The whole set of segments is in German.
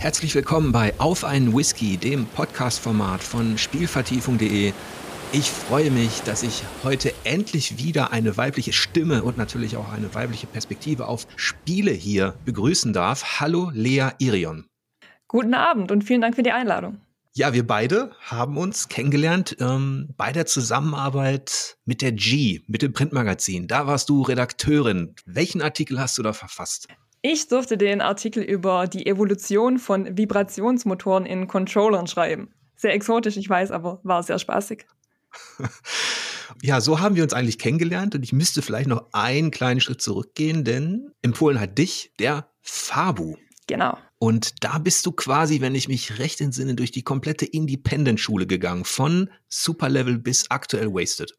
Herzlich willkommen bei Auf einen Whisky, dem Podcast-Format von Spielvertiefung.de. Ich freue mich, dass ich heute endlich wieder eine weibliche Stimme und natürlich auch eine weibliche Perspektive auf Spiele hier begrüßen darf. Hallo Lea Irion. Guten Abend und vielen Dank für die Einladung. Ja, wir beide haben uns kennengelernt ähm, bei der Zusammenarbeit mit der G, mit dem Printmagazin. Da warst du Redakteurin. Welchen Artikel hast du da verfasst? Ich durfte den Artikel über die Evolution von Vibrationsmotoren in Controllern schreiben. Sehr exotisch, ich weiß, aber war sehr spaßig. Ja, so haben wir uns eigentlich kennengelernt und ich müsste vielleicht noch einen kleinen Schritt zurückgehen, denn empfohlen hat dich der Fabu. Genau. Und da bist du quasi, wenn ich mich recht entsinne, durch die komplette Independent-Schule gegangen, von Superlevel bis aktuell Wasted.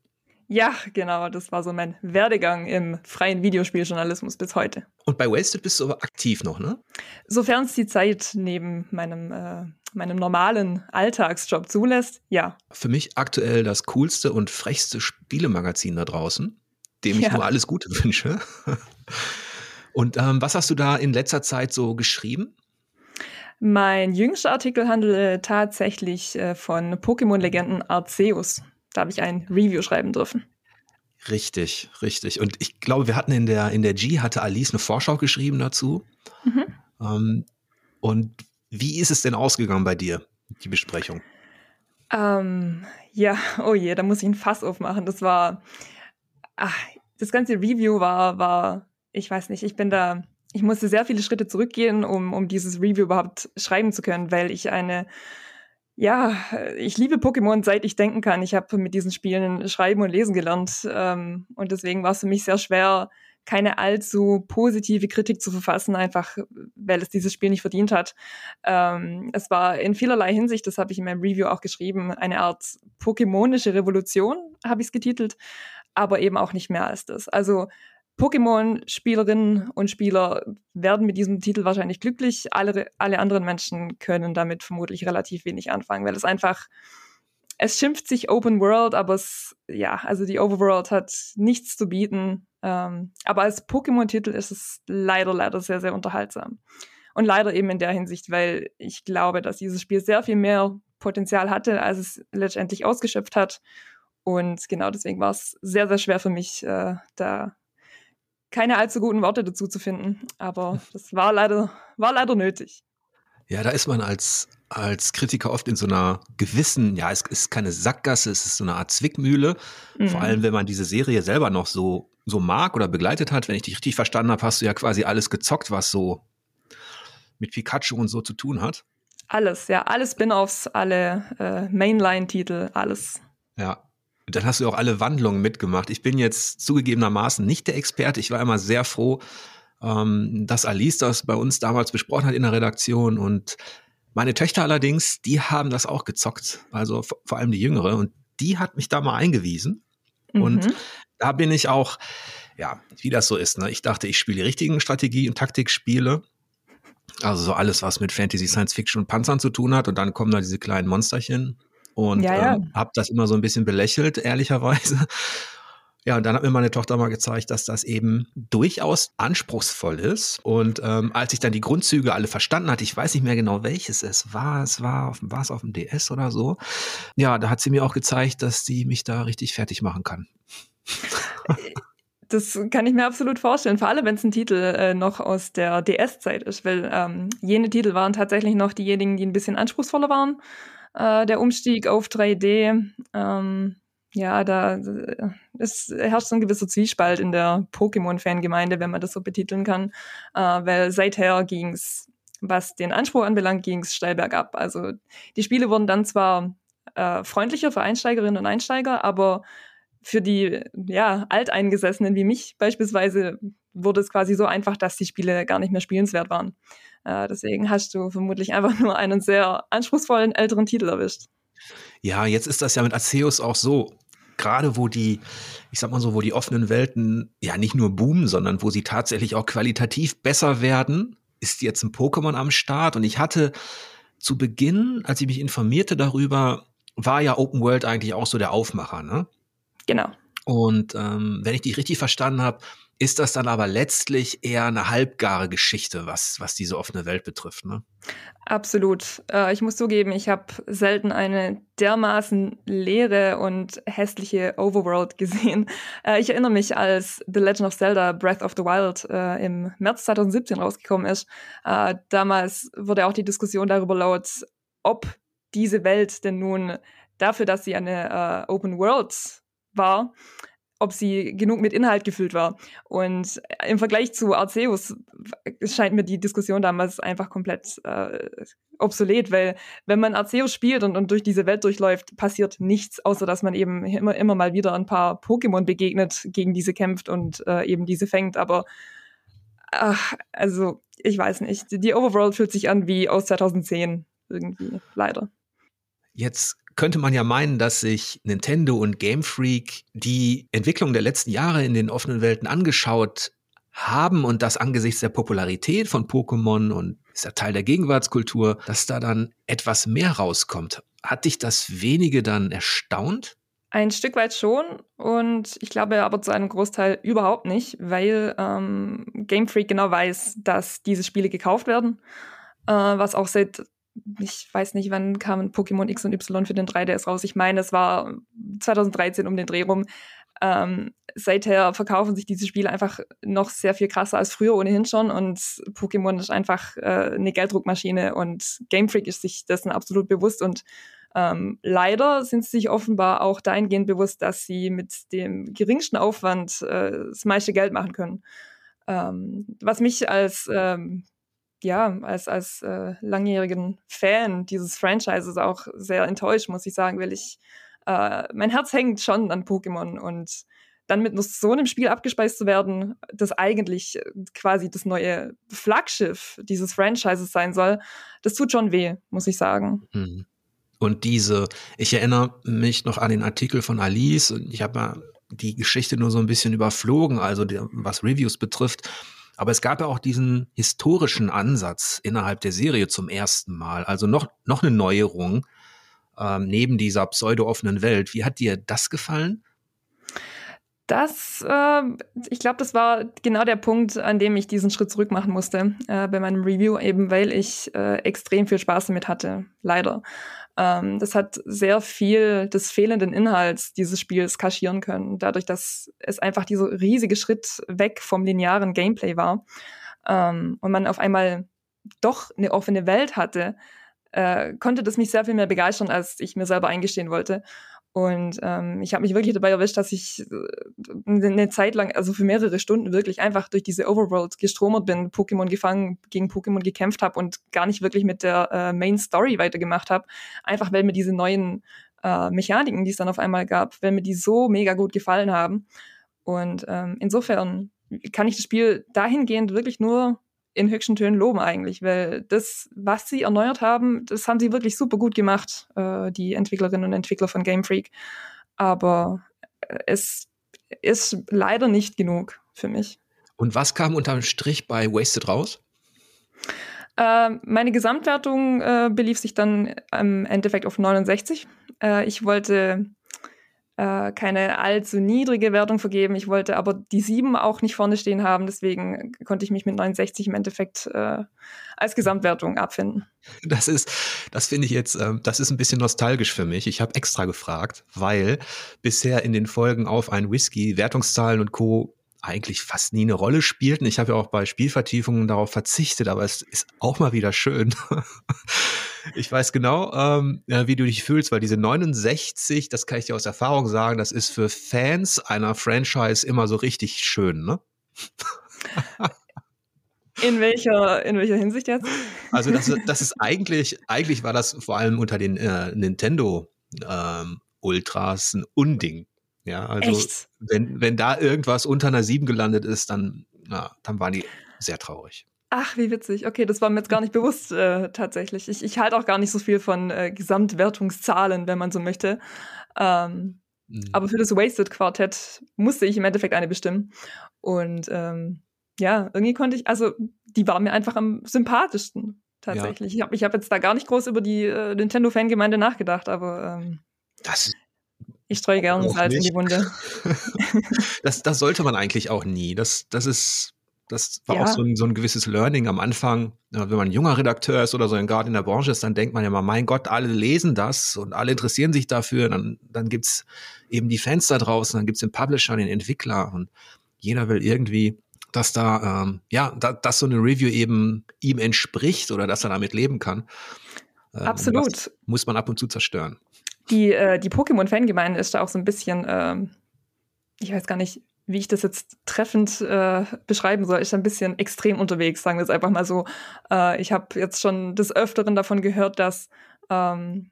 Ja, genau, das war so mein Werdegang im freien Videospieljournalismus bis heute. Und bei Wasted bist du aber aktiv noch, ne? Sofern es die Zeit neben meinem, äh, meinem normalen Alltagsjob zulässt, ja. Für mich aktuell das coolste und frechste Spielemagazin da draußen, dem ich ja. nur alles Gute wünsche. Und ähm, was hast du da in letzter Zeit so geschrieben? Mein jüngster Artikel handelt tatsächlich äh, von Pokémon-Legenden Arceus. Da habe ich ein Review schreiben dürfen. Richtig, richtig. Und ich glaube, wir hatten in der, in der G, hatte Alice eine Vorschau geschrieben dazu. Mhm. Ähm, und wie ist es denn ausgegangen bei dir, die Besprechung? Ähm, ja, oh je, da muss ich ein Fass aufmachen. Das war, ach, das ganze Review war, war, ich weiß nicht, ich bin da, ich musste sehr viele Schritte zurückgehen, um, um dieses Review überhaupt schreiben zu können, weil ich eine ja, ich liebe Pokémon, seit ich denken kann. Ich habe mit diesen Spielen schreiben und lesen gelernt. Ähm, und deswegen war es für mich sehr schwer, keine allzu positive Kritik zu verfassen, einfach weil es dieses Spiel nicht verdient hat. Ähm, es war in vielerlei Hinsicht, das habe ich in meinem Review auch geschrieben, eine Art Pokémonische Revolution, habe ich es getitelt, aber eben auch nicht mehr als das. Also Pokémon-Spielerinnen und Spieler werden mit diesem Titel wahrscheinlich glücklich. Alle, alle anderen Menschen können damit vermutlich relativ wenig anfangen, weil es einfach, es schimpft sich Open World, aber es, ja, also die Overworld hat nichts zu bieten. Ähm, aber als Pokémon-Titel ist es leider, leider sehr, sehr unterhaltsam. Und leider eben in der Hinsicht, weil ich glaube, dass dieses Spiel sehr viel mehr Potenzial hatte, als es letztendlich ausgeschöpft hat. Und genau deswegen war es sehr, sehr schwer für mich, äh, da keine allzu guten Worte dazu zu finden. Aber das war leider, war leider nötig. Ja, da ist man als, als Kritiker oft in so einer gewissen, ja, es ist keine Sackgasse, es ist so eine Art Zwickmühle. Mhm. Vor allem, wenn man diese Serie selber noch so, so mag oder begleitet hat. Wenn ich dich richtig verstanden habe, hast du ja quasi alles gezockt, was so mit Pikachu und so zu tun hat. Alles, ja, alle Spin-offs, alle äh, Mainline-Titel, alles. Ja, dann hast du auch alle Wandlungen mitgemacht. Ich bin jetzt zugegebenermaßen nicht der Experte. Ich war immer sehr froh, ähm, dass Alice das bei uns damals besprochen hat in der Redaktion. Und meine Töchter allerdings, die haben das auch gezockt. Also vor allem die Jüngere. Und die hat mich da mal eingewiesen. Mhm. Und da bin ich auch, ja, wie das so ist. Ne? Ich dachte, ich spiele die richtigen Strategie- und Taktikspiele. Also so alles, was mit Fantasy, Science Fiction und Panzern zu tun hat. Und dann kommen da diese kleinen Monsterchen und ja, ja. Ähm, habe das immer so ein bisschen belächelt, ehrlicherweise. Ja, und dann hat mir meine Tochter mal gezeigt, dass das eben durchaus anspruchsvoll ist. Und ähm, als ich dann die Grundzüge alle verstanden hatte, ich weiß nicht mehr genau, welches es war, es war auf, war es auf dem DS oder so. Ja, da hat sie mir auch gezeigt, dass sie mich da richtig fertig machen kann. Das kann ich mir absolut vorstellen, vor allem wenn es ein Titel äh, noch aus der DS-Zeit ist, weil ähm, jene Titel waren tatsächlich noch diejenigen, die ein bisschen anspruchsvoller waren äh, der Umstieg auf 3D. Ähm, ja, da es herrscht so ein gewisser Zwiespalt in der Pokémon-Fangemeinde, wenn man das so betiteln kann, äh, weil seither ging's, was den Anspruch anbelangt, ging's steil bergab. Also die Spiele wurden dann zwar äh, freundlicher für Einsteigerinnen und Einsteiger, aber für die ja Alteingesessenen wie mich beispielsweise wurde es quasi so einfach, dass die Spiele gar nicht mehr spielenswert waren. Äh, deswegen hast du vermutlich einfach nur einen sehr anspruchsvollen älteren Titel erwischt. Ja, jetzt ist das ja mit Arceus auch so. Gerade wo die, ich sag mal so, wo die offenen Welten ja nicht nur boomen, sondern wo sie tatsächlich auch qualitativ besser werden, ist jetzt ein Pokémon am Start. Und ich hatte zu Beginn, als ich mich informierte darüber, war ja Open World eigentlich auch so der Aufmacher, ne? Genau. Und ähm, wenn ich dich richtig verstanden habe, ist das dann aber letztlich eher eine halbgare Geschichte, was, was diese offene Welt betrifft. Ne? Absolut. Äh, ich muss zugeben, ich habe selten eine dermaßen leere und hässliche Overworld gesehen. Äh, ich erinnere mich, als The Legend of Zelda Breath of the Wild äh, im März 2017 rausgekommen ist. Äh, damals wurde auch die Diskussion darüber laut, ob diese Welt denn nun dafür, dass sie eine äh, Open World war, ob sie genug mit Inhalt gefüllt war. Und im Vergleich zu Arceus scheint mir die Diskussion damals einfach komplett äh, obsolet, weil wenn man Arceus spielt und, und durch diese Welt durchläuft, passiert nichts, außer dass man eben immer, immer mal wieder ein paar Pokémon begegnet, gegen diese kämpft und äh, eben diese fängt. Aber ach, also ich weiß nicht. Die Overworld fühlt sich an wie aus 2010 irgendwie, leider. Jetzt könnte man ja meinen, dass sich Nintendo und Game Freak die Entwicklung der letzten Jahre in den offenen Welten angeschaut haben und das angesichts der Popularität von Pokémon und ist ja Teil der Gegenwartskultur, dass da dann etwas mehr rauskommt. Hat dich das wenige dann erstaunt? Ein Stück weit schon und ich glaube aber zu einem Großteil überhaupt nicht, weil ähm, Game Freak genau weiß, dass diese Spiele gekauft werden, äh, was auch seit ich weiß nicht, wann kam Pokémon X und Y für den 3DS raus. Ich meine, es war 2013 um den Dreh rum. Ähm, seither verkaufen sich diese Spiele einfach noch sehr viel krasser als früher ohnehin schon und Pokémon ist einfach äh, eine Gelddruckmaschine und Game Freak ist sich dessen absolut bewusst und ähm, leider sind sie sich offenbar auch dahingehend bewusst, dass sie mit dem geringsten Aufwand äh, das meiste Geld machen können. Ähm, was mich als ähm, ja, als, als äh, langjährigen Fan dieses Franchises auch sehr enttäuscht, muss ich sagen, weil ich, äh, mein Herz hängt schon an Pokémon und dann mit so einem Spiel abgespeist zu werden, das eigentlich äh, quasi das neue Flaggschiff dieses Franchises sein soll, das tut schon weh, muss ich sagen. Mhm. Und diese, ich erinnere mich noch an den Artikel von Alice und ich habe die Geschichte nur so ein bisschen überflogen, also die, was Reviews betrifft. Aber es gab ja auch diesen historischen Ansatz innerhalb der Serie zum ersten Mal. Also noch, noch eine Neuerung ähm, neben dieser pseudo-offenen Welt. Wie hat dir das gefallen? Das, äh, ich glaube, das war genau der Punkt, an dem ich diesen Schritt zurück machen musste äh, bei meinem Review, eben weil ich äh, extrem viel Spaß damit hatte, leider. Ähm, das hat sehr viel des fehlenden Inhalts dieses Spiels kaschieren können, dadurch, dass es einfach dieser riesige Schritt weg vom linearen Gameplay war ähm, und man auf einmal doch eine offene Welt hatte, äh, konnte das mich sehr viel mehr begeistern, als ich mir selber eingestehen wollte. Und ähm, ich habe mich wirklich dabei erwischt, dass ich äh, eine Zeit lang, also für mehrere Stunden wirklich einfach durch diese Overworld gestromert bin, Pokémon gefangen, gegen Pokémon gekämpft habe und gar nicht wirklich mit der äh, Main Story weitergemacht habe. Einfach weil mir diese neuen äh, Mechaniken, die es dann auf einmal gab, weil mir die so mega gut gefallen haben. Und ähm, insofern kann ich das Spiel dahingehend wirklich nur in höchsten Tönen loben eigentlich, weil das, was sie erneuert haben, das haben sie wirklich super gut gemacht, äh, die Entwicklerinnen und Entwickler von Game Freak. Aber es ist leider nicht genug für mich. Und was kam unterm Strich bei Wasted raus? Äh, meine Gesamtwertung äh, belief sich dann im Endeffekt auf 69. Äh, ich wollte äh, keine allzu niedrige Wertung vergeben. Ich wollte aber die 7 auch nicht vorne stehen haben, deswegen konnte ich mich mit 69 im Endeffekt äh, als Gesamtwertung abfinden. Das ist, das finde ich jetzt, äh, das ist ein bisschen nostalgisch für mich. Ich habe extra gefragt, weil bisher in den Folgen auf ein Whisky Wertungszahlen und Co eigentlich fast nie eine Rolle spielten. Ich habe ja auch bei Spielvertiefungen darauf verzichtet, aber es ist auch mal wieder schön. ich weiß genau, ähm, wie du dich fühlst, weil diese 69, das kann ich dir aus Erfahrung sagen, das ist für Fans einer Franchise immer so richtig schön, ne? In welcher, in welcher Hinsicht jetzt? Also das, das ist eigentlich, eigentlich war das vor allem unter den äh, Nintendo ähm, Ultras ein Unding. Ja, also Echt? wenn, wenn da irgendwas unter einer 7 gelandet ist, dann, na, dann waren die sehr traurig. Ach, wie witzig. Okay, das war mir jetzt gar nicht bewusst äh, tatsächlich. Ich, ich halte auch gar nicht so viel von äh, Gesamtwertungszahlen, wenn man so möchte. Ähm, mhm. Aber für das Wasted Quartett musste ich im Endeffekt eine bestimmen. Und ähm, ja, irgendwie konnte ich, also die war mir einfach am sympathischsten tatsächlich. Ja. Ich habe ich hab jetzt da gar nicht groß über die äh, Nintendo-Fangemeinde nachgedacht, aber ähm, das Ich streue gerne Salz in die Wunde. das, das sollte man eigentlich auch nie. Das, das ist, das war ja. auch so ein, so ein gewisses Learning am Anfang. Wenn man ein junger Redakteur ist oder so, gerade in der Branche ist, dann denkt man ja mal, mein Gott, alle lesen das und alle interessieren sich dafür. Dann, dann gibt's eben die Fans da draußen, dann gibt's den Publisher, den Entwickler und jeder will irgendwie, dass da, ähm, ja, da, dass so eine Review eben ihm entspricht oder dass er damit leben kann. Ähm, Absolut. muss man ab und zu zerstören. Die, äh, die Pokémon-Fangemeinde ist da auch so ein bisschen, ähm, ich weiß gar nicht, wie ich das jetzt treffend äh, beschreiben soll, ist ein bisschen extrem unterwegs, sagen wir es einfach mal so. Äh, ich habe jetzt schon des Öfteren davon gehört, dass ähm,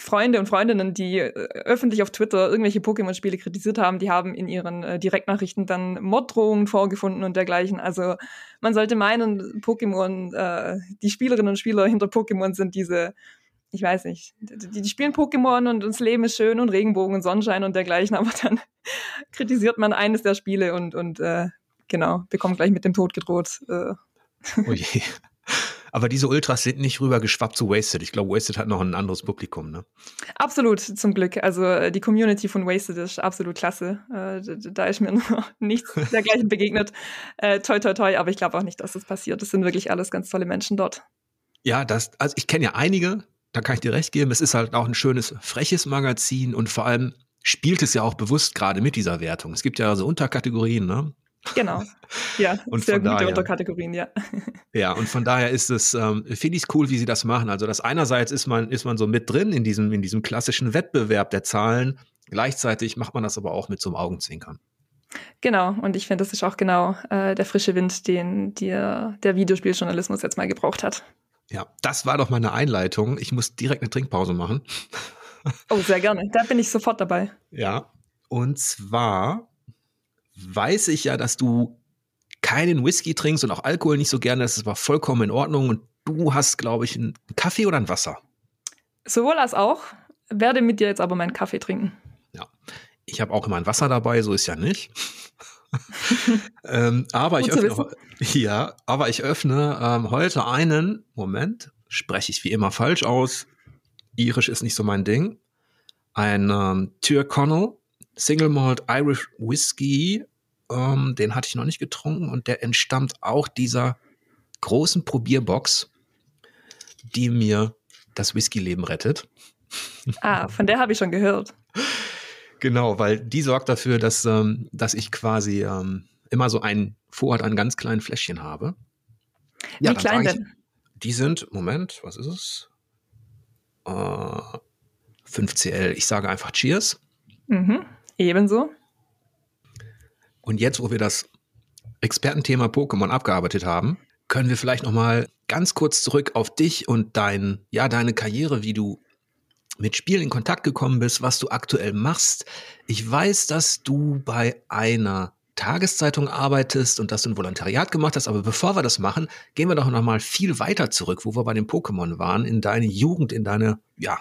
Freunde und Freundinnen, die äh, öffentlich auf Twitter irgendwelche Pokémon-Spiele kritisiert haben, die haben in ihren äh, Direktnachrichten dann Morddrohungen vorgefunden und dergleichen. Also man sollte meinen, Pokémon, äh, die Spielerinnen und Spieler hinter Pokémon sind diese ich weiß nicht, die, die spielen Pokémon und das Leben ist schön und Regenbogen und Sonnenschein und dergleichen, aber dann kritisiert man eines der Spiele und, und äh, genau, bekommt gleich mit dem Tod gedroht. Äh. Oh je. Aber diese Ultras sind nicht rüber geschwappt zu Wasted. Ich glaube, Wasted hat noch ein anderes Publikum, ne? Absolut, zum Glück. Also äh, die Community von Wasted ist absolut klasse. Äh, da ist mir noch nichts dergleichen begegnet. Äh, toi, toi, toi. Aber ich glaube auch nicht, dass das passiert. Das sind wirklich alles ganz tolle Menschen dort. Ja, das, also ich kenne ja einige, da kann ich dir recht geben, es ist halt auch ein schönes, freches Magazin und vor allem spielt es ja auch bewusst gerade mit dieser Wertung. Es gibt ja so Unterkategorien, ne? Genau. Ja, und sehr gute daher, Unterkategorien, ja. Ja, und von daher ist es, ähm, finde ich es cool, wie sie das machen. Also das einerseits ist man, ist man so mit drin in diesem, in diesem klassischen Wettbewerb der Zahlen. Gleichzeitig macht man das aber auch mit so einem Augenzwinkern. Genau, und ich finde, das ist auch genau äh, der frische Wind, den dir der Videospieljournalismus jetzt mal gebraucht hat. Ja, das war doch meine Einleitung. Ich muss direkt eine Trinkpause machen. Oh, sehr gerne. Da bin ich sofort dabei. Ja, und zwar weiß ich ja, dass du keinen Whisky trinkst und auch Alkohol nicht so gerne. Das war vollkommen in Ordnung. Und du hast, glaube ich, einen Kaffee oder ein Wasser? Sowohl als auch. Werde mit dir jetzt aber meinen Kaffee trinken. Ja, ich habe auch immer ein Wasser dabei, so ist ja nicht. ähm, aber, ich öffne, ja, aber ich öffne ähm, heute einen, Moment, spreche ich wie immer falsch aus. Irisch ist nicht so mein Ding. Ein ähm, Tyrconnell Single Malt Irish Whiskey. Ähm, den hatte ich noch nicht getrunken und der entstammt auch dieser großen Probierbox, die mir das Whisky-Leben rettet. Ah, von der habe ich schon gehört. Genau, weil die sorgt dafür, dass, ähm, dass ich quasi ähm, immer so einen Vorrat an ganz kleinen Fläschchen habe. Ja, Wie klein denn? Die sind, Moment, was ist es? Äh, 5cl. Ich sage einfach Cheers. Mhm, ebenso. Und jetzt, wo wir das Expertenthema Pokémon abgearbeitet haben, können wir vielleicht noch mal ganz kurz zurück auf dich und dein, ja, deine Karriere, wie du mit Spielen in Kontakt gekommen bist, was du aktuell machst. Ich weiß, dass du bei einer Tageszeitung arbeitest und dass du ein Volontariat gemacht hast, aber bevor wir das machen, gehen wir doch noch mal viel weiter zurück, wo wir bei den Pokémon waren, in deine Jugend, in deine, ja,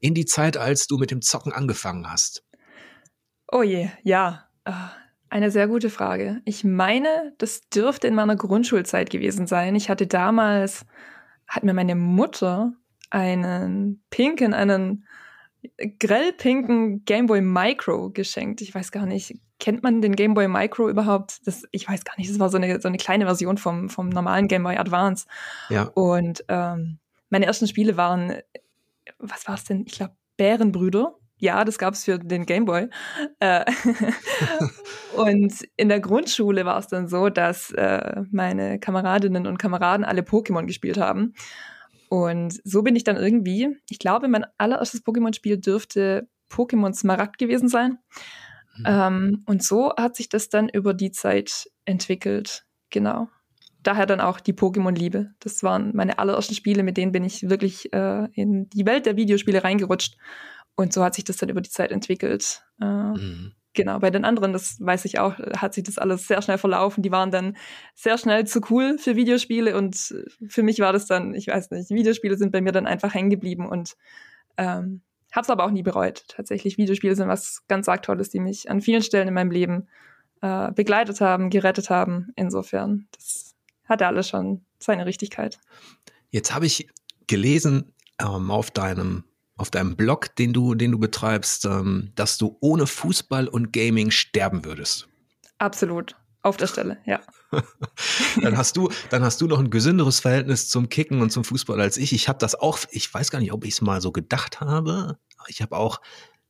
in die Zeit, als du mit dem Zocken angefangen hast. Oh je, ja. Ah, eine sehr gute Frage. Ich meine, das dürfte in meiner Grundschulzeit gewesen sein. Ich hatte damals, hat mir meine Mutter einen pinken, einen grellpinken Gameboy Micro geschenkt. Ich weiß gar nicht, kennt man den Gameboy Micro überhaupt? Das, ich weiß gar nicht, das war so eine, so eine kleine Version vom, vom normalen Gameboy Advance. Ja. Und ähm, meine ersten Spiele waren, was war es denn? Ich glaube, Bärenbrüder. Ja, das gab es für den Gameboy. Äh, und in der Grundschule war es dann so, dass äh, meine Kameradinnen und Kameraden alle Pokémon gespielt haben. Und so bin ich dann irgendwie, ich glaube, mein allererstes Pokémon-Spiel dürfte Pokémon Smaragd gewesen sein. Mhm. Ähm, und so hat sich das dann über die Zeit entwickelt. Genau. Daher dann auch die Pokémon-Liebe. Das waren meine allerersten Spiele, mit denen bin ich wirklich äh, in die Welt der Videospiele reingerutscht. Und so hat sich das dann über die Zeit entwickelt. Äh, mhm. Genau, bei den anderen, das weiß ich auch, hat sich das alles sehr schnell verlaufen. Die waren dann sehr schnell zu cool für Videospiele und für mich war das dann, ich weiß nicht, Videospiele sind bei mir dann einfach hängen geblieben und ähm, hab's aber auch nie bereut. Tatsächlich, Videospiele sind was ganz arg Tolles, die mich an vielen Stellen in meinem Leben äh, begleitet haben, gerettet haben. Insofern, das hatte alles schon seine Richtigkeit. Jetzt habe ich gelesen ähm, auf deinem auf deinem Blog, den du, den du betreibst, ähm, dass du ohne Fußball und Gaming sterben würdest. Absolut. Auf der Stelle, ja. dann hast du, dann hast du noch ein gesünderes Verhältnis zum Kicken und zum Fußball als ich. Ich habe das auch, ich weiß gar nicht, ob ich es mal so gedacht habe. Ich habe auch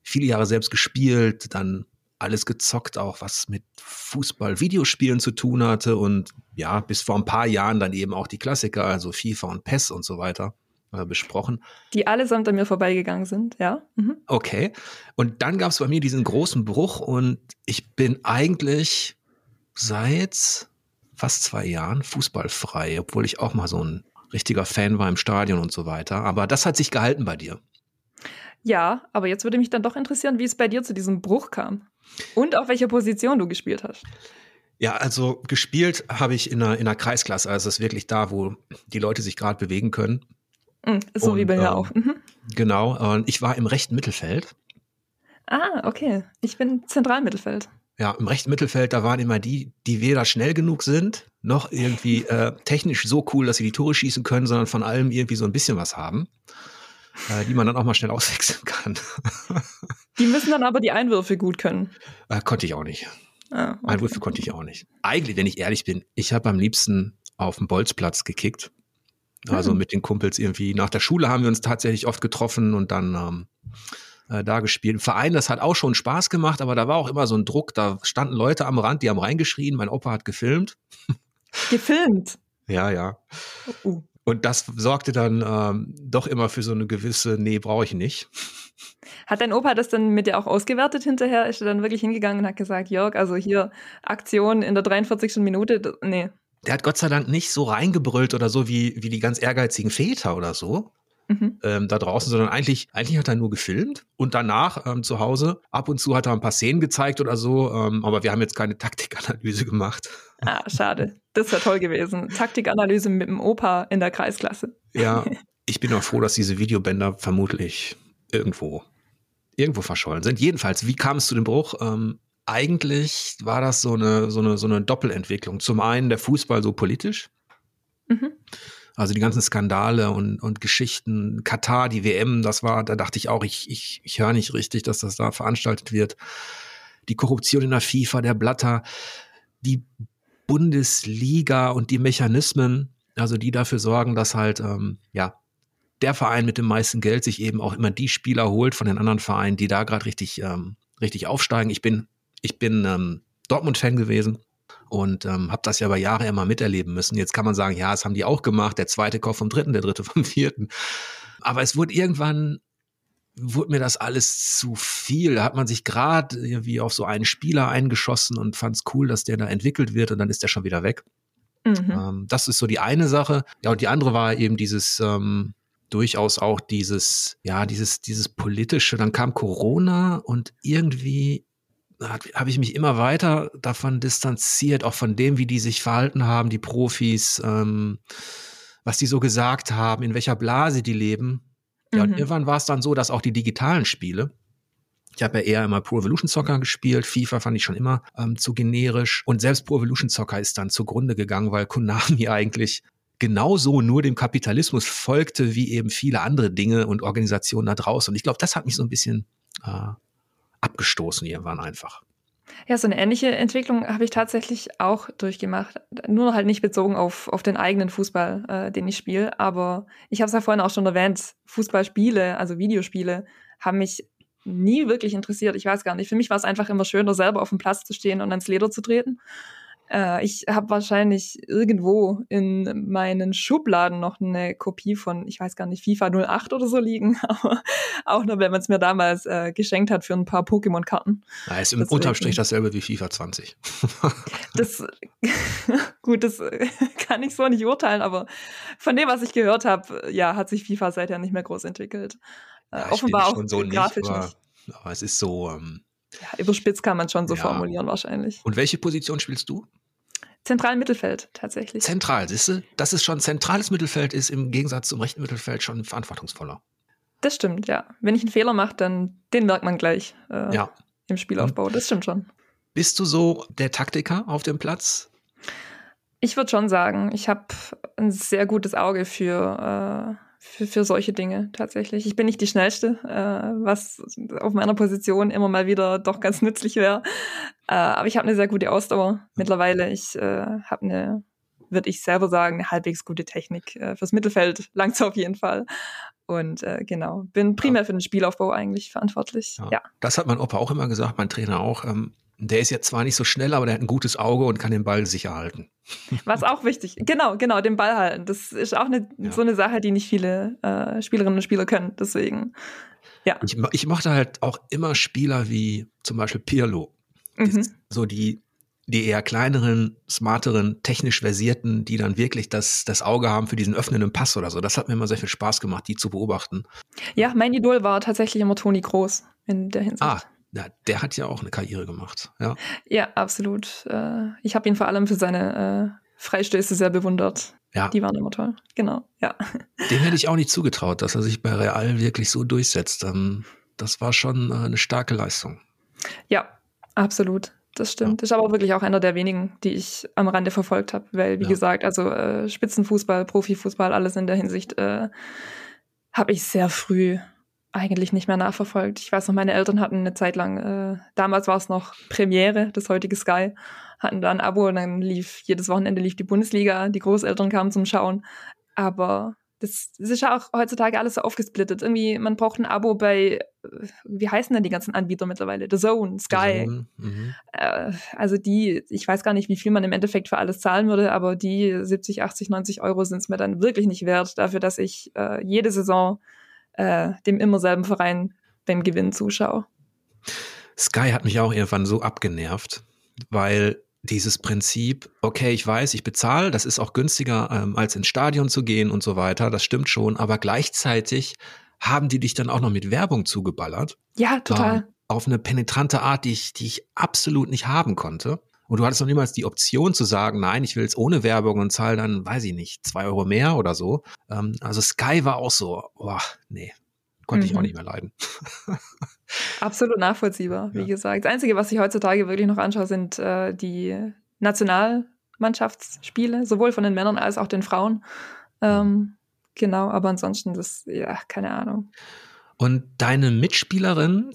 viele Jahre selbst gespielt, dann alles gezockt, auch was mit Fußball, Videospielen zu tun hatte und ja, bis vor ein paar Jahren dann eben auch die Klassiker, also FIFA und PES und so weiter äh, besprochen. Die allesamt an mir vorbeigegangen sind, ja. Mhm. Okay. Und dann gab es bei mir diesen großen Bruch und ich bin eigentlich seit fast zwei Jahren fußballfrei, obwohl ich auch mal so ein richtiger Fan war im Stadion und so weiter. Aber das hat sich gehalten bei dir. Ja, aber jetzt würde mich dann doch interessieren, wie es bei dir zu diesem Bruch kam. Und auf welcher Position du gespielt hast. Ja, also gespielt habe ich in einer, in einer Kreisklasse. Also es ist wirklich da, wo die Leute sich gerade bewegen können. Mhm, so und, wie bei mir ähm, auch. Mhm. Genau. Und ich war im rechten Mittelfeld. Ah, okay. Ich bin Zentralmittelfeld. Ja, im rechten Mittelfeld, da waren immer die, die weder schnell genug sind, noch irgendwie äh, technisch so cool, dass sie die Tore schießen können, sondern von allem irgendwie so ein bisschen was haben, äh, die man dann auch mal schnell auswechseln kann. Die müssen dann aber die Einwürfe gut können. Äh, konnte ich auch nicht. Ah, okay. Einwürfe konnte ich auch nicht. Eigentlich, wenn ich ehrlich bin, ich habe am liebsten auf dem Bolzplatz gekickt. Also mhm. mit den Kumpels irgendwie. Nach der Schule haben wir uns tatsächlich oft getroffen und dann ähm, äh, da gespielt. Im Verein, das hat auch schon Spaß gemacht, aber da war auch immer so ein Druck. Da standen Leute am Rand, die haben reingeschrien. Mein Opa hat gefilmt. Gefilmt? ja, ja. Uh. Und das sorgte dann ähm, doch immer für so eine gewisse, nee, brauche ich nicht. Hat dein Opa das dann mit dir auch ausgewertet hinterher? Ist er dann wirklich hingegangen und hat gesagt, Jörg, also hier Aktion in der 43. Minute? Nee. Der hat Gott sei Dank nicht so reingebrüllt oder so wie, wie die ganz ehrgeizigen Väter oder so. Mhm. Ähm, da draußen, sondern eigentlich, eigentlich hat er nur gefilmt und danach ähm, zu Hause ab und zu hat er ein paar Szenen gezeigt oder so, ähm, aber wir haben jetzt keine Taktikanalyse gemacht. Ah, schade. Das wäre toll gewesen. Taktikanalyse mit dem Opa in der Kreisklasse. Ja, ich bin auch froh, dass diese Videobänder vermutlich irgendwo irgendwo verschollen sind. Jedenfalls, wie kam es zu dem Bruch? Ähm, eigentlich war das so eine, so, eine, so eine Doppelentwicklung. Zum einen der Fußball so politisch. Mhm. Also die ganzen Skandale und, und Geschichten, Katar, die WM, das war, da dachte ich auch, ich, ich, ich höre nicht richtig, dass das da veranstaltet wird. Die Korruption in der FIFA, der Blatter, die Bundesliga und die Mechanismen, also die dafür sorgen, dass halt, ähm, ja, der Verein mit dem meisten Geld sich eben auch immer die Spieler holt von den anderen Vereinen, die da gerade richtig, ähm, richtig aufsteigen. Ich bin, ich bin ähm, Dortmund-Fan gewesen und ähm, habe das ja über Jahre immer miterleben müssen. Jetzt kann man sagen, ja, das haben die auch gemacht. Der zweite Kauf vom dritten, der dritte vom vierten. Aber es wurde irgendwann wurde mir das alles zu viel. Da hat man sich gerade irgendwie auf so einen Spieler eingeschossen und fand es cool, dass der da entwickelt wird und dann ist der schon wieder weg. Mhm. Ähm, das ist so die eine Sache. Ja, und die andere war eben dieses, ähm, durchaus auch dieses, ja, dieses, dieses politische. Dann kam Corona und irgendwie habe ich mich immer weiter davon distanziert, auch von dem, wie die sich verhalten haben, die Profis, ähm, was die so gesagt haben, in welcher Blase die leben. Ja, mhm. und irgendwann war es dann so, dass auch die digitalen Spiele, ich habe ja eher immer Pro Evolution Soccer gespielt. FIFA fand ich schon immer ähm, zu generisch. Und selbst Pro Evolution Soccer ist dann zugrunde gegangen, weil Konami eigentlich genauso nur dem Kapitalismus folgte wie eben viele andere Dinge und Organisationen da draußen. Und ich glaube, das hat mich so ein bisschen äh, abgestoßen irgendwann einfach. Ja, so eine ähnliche Entwicklung habe ich tatsächlich auch durchgemacht. Nur halt nicht bezogen auf, auf den eigenen Fußball, äh, den ich spiele. Aber ich habe es ja vorhin auch schon erwähnt, Fußballspiele, also Videospiele, haben mich nie wirklich interessiert. Ich weiß gar nicht. Für mich war es einfach immer schöner, selber auf dem Platz zu stehen und ans Leder zu treten. Äh, ich habe wahrscheinlich irgendwo in meinen Schubladen noch eine Kopie von, ich weiß gar nicht, FIFA 08 oder so liegen, aber auch nur, wenn man es mir damals äh, geschenkt hat für ein paar Pokémon-Karten. Ja, ist im Deswegen. unterm Strich dasselbe wie FIFA 20. das, gut, das kann ich so nicht urteilen, aber von dem, was ich gehört habe, ja, hat sich FIFA seither nicht mehr groß entwickelt. Äh, ja, offenbar auch so grafisch nicht, aber, nicht. Aber es ist so, ähm, ja, überspitzt kann man schon so ja. formulieren wahrscheinlich. Und welche Position spielst du? Zentral Mittelfeld tatsächlich. Zentral, siehst du? Dass es schon zentrales Mittelfeld ist, im Gegensatz zum rechten Mittelfeld schon verantwortungsvoller. Das stimmt, ja. Wenn ich einen Fehler mache, dann den merkt man gleich äh, ja. im Spielaufbau. Das stimmt schon. Bist du so der Taktiker auf dem Platz? Ich würde schon sagen, ich habe ein sehr gutes Auge für, äh, für, für solche Dinge tatsächlich. Ich bin nicht die Schnellste, äh, was auf meiner Position immer mal wieder doch ganz nützlich wäre. Äh, aber ich habe eine sehr gute Ausdauer mittlerweile. Ich äh, habe eine, würde ich selber sagen, eine halbwegs gute Technik. Äh, fürs Mittelfeld langt auf jeden Fall. Und äh, genau, bin primär ja. für den Spielaufbau eigentlich verantwortlich. Ja. ja. Das hat mein Opa auch immer gesagt, mein Trainer auch. Ähm, der ist jetzt zwar nicht so schnell, aber der hat ein gutes Auge und kann den Ball sicher halten. Was auch wichtig, genau, genau, den Ball halten. Das ist auch eine, ja. so eine Sache, die nicht viele äh, Spielerinnen und Spieler können. Deswegen, ja. Ich, ich mochte halt auch immer Spieler wie zum Beispiel Pirlo. Mhm. So die, die eher kleineren, smarteren, technisch versierten, die dann wirklich das, das Auge haben für diesen öffnenden Pass oder so. Das hat mir immer sehr viel Spaß gemacht, die zu beobachten. Ja, mein Idol war tatsächlich immer Toni Groß in der Hinsicht. Ah, ja, der hat ja auch eine Karriere gemacht. Ja, ja absolut. Äh, ich habe ihn vor allem für seine äh, Freistöße sehr bewundert. Ja. Die waren immer toll. Genau, ja. Dem hätte ich auch nicht zugetraut, dass er sich bei Real wirklich so durchsetzt. Ähm, das war schon äh, eine starke Leistung. Ja, absolut. Das stimmt. Ja. Ist aber wirklich auch einer der wenigen, die ich am Rande verfolgt habe, weil, wie ja. gesagt, also äh, Spitzenfußball, Profifußball, alles in der Hinsicht äh, habe ich sehr früh eigentlich nicht mehr nachverfolgt. Ich weiß noch, meine Eltern hatten eine Zeit lang, äh, damals war es noch Premiere, das heutige Sky, hatten da ein Abo und dann lief, jedes Wochenende lief die Bundesliga, die Großeltern kamen zum Schauen. Aber das, das ist ja auch heutzutage alles so aufgesplittet. Irgendwie, man braucht ein Abo bei, wie heißen denn die ganzen Anbieter mittlerweile? The Zone, Sky. The Zone, mhm. äh, also die, ich weiß gar nicht, wie viel man im Endeffekt für alles zahlen würde, aber die 70, 80, 90 Euro sind es mir dann wirklich nicht wert, dafür, dass ich äh, jede Saison äh, dem immer selben Verein beim Gewinn zuschaue. Sky hat mich auch irgendwann so abgenervt, weil dieses Prinzip, okay, ich weiß, ich bezahle, das ist auch günstiger, ähm, als ins Stadion zu gehen und so weiter, das stimmt schon, aber gleichzeitig haben die dich dann auch noch mit Werbung zugeballert. Ja, total. Ähm, auf eine penetrante Art, die ich, die ich absolut nicht haben konnte. Und du hattest noch niemals die Option zu sagen, nein, ich will es ohne Werbung und zahle dann, weiß ich nicht, zwei Euro mehr oder so. Ähm, also Sky war auch so, boah, nee, konnte mhm. ich auch mhm. nicht mehr leiden. Absolut nachvollziehbar, wie ja. gesagt. Das Einzige, was ich heutzutage wirklich noch anschaue, sind äh, die Nationalmannschaftsspiele, sowohl von den Männern als auch den Frauen. Ähm, genau, aber ansonsten, das, ja, keine Ahnung. Und deine Mitspielerin,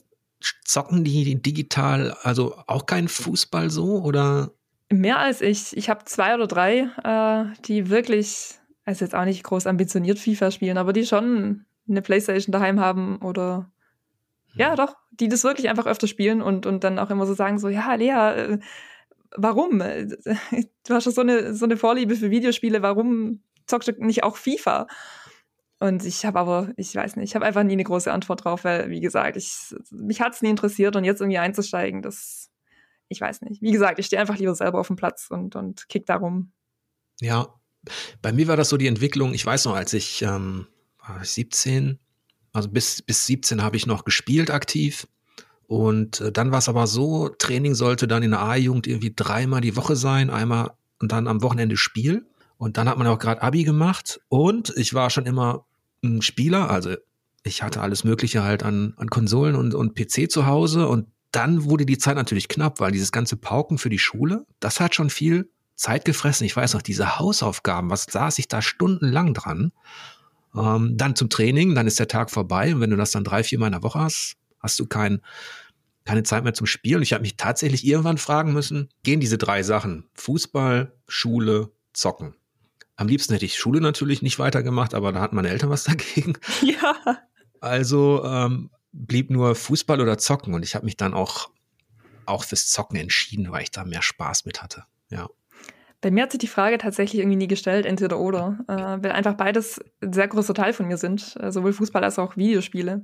zocken die digital also auch keinen Fußball so oder? Mehr als ich. Ich habe zwei oder drei, äh, die wirklich, also jetzt auch nicht groß ambitioniert FIFA spielen, aber die schon eine Playstation daheim haben oder ja, hm. doch, die das wirklich einfach öfter spielen und, und dann auch immer so sagen, so, ja, Lea, äh, warum? Du hast ja so eine, so eine Vorliebe für Videospiele, warum zockst du nicht auch FIFA? Und ich habe aber, ich weiß nicht, ich habe einfach nie eine große Antwort drauf, weil, wie gesagt, ich, mich hat es nie interessiert und jetzt irgendwie einzusteigen, das, ich weiß nicht. Wie gesagt, ich stehe einfach lieber selber auf dem Platz und, und kick da rum. Ja, bei mir war das so die Entwicklung, ich weiß noch, als ich ähm, 17, also bis, bis 17 habe ich noch gespielt aktiv. Und äh, dann war es aber so, Training sollte dann in der A-Jugend irgendwie dreimal die Woche sein, einmal und dann am Wochenende Spiel. Und dann hat man auch gerade Abi gemacht und ich war schon immer Spieler, also ich hatte alles Mögliche halt an, an Konsolen und, und PC zu Hause und dann wurde die Zeit natürlich knapp, weil dieses ganze Pauken für die Schule, das hat schon viel Zeit gefressen. Ich weiß noch, diese Hausaufgaben, was saß ich da stundenlang dran? Ähm, dann zum Training, dann ist der Tag vorbei und wenn du das dann drei, vier Mal in der Woche hast, hast du kein, keine Zeit mehr zum Spielen. Ich habe mich tatsächlich irgendwann fragen müssen, gehen diese drei Sachen, Fußball, Schule, Zocken, am liebsten hätte ich Schule natürlich nicht weitergemacht, aber da hatten meine Eltern was dagegen. Ja. Also ähm, blieb nur Fußball oder Zocken und ich habe mich dann auch, auch fürs Zocken entschieden, weil ich da mehr Spaß mit hatte. Ja. Bei mir hat sich die Frage tatsächlich irgendwie nie gestellt, entweder oder, äh, weil einfach beides ein sehr großer Teil von mir sind, äh, sowohl Fußball als auch Videospiele.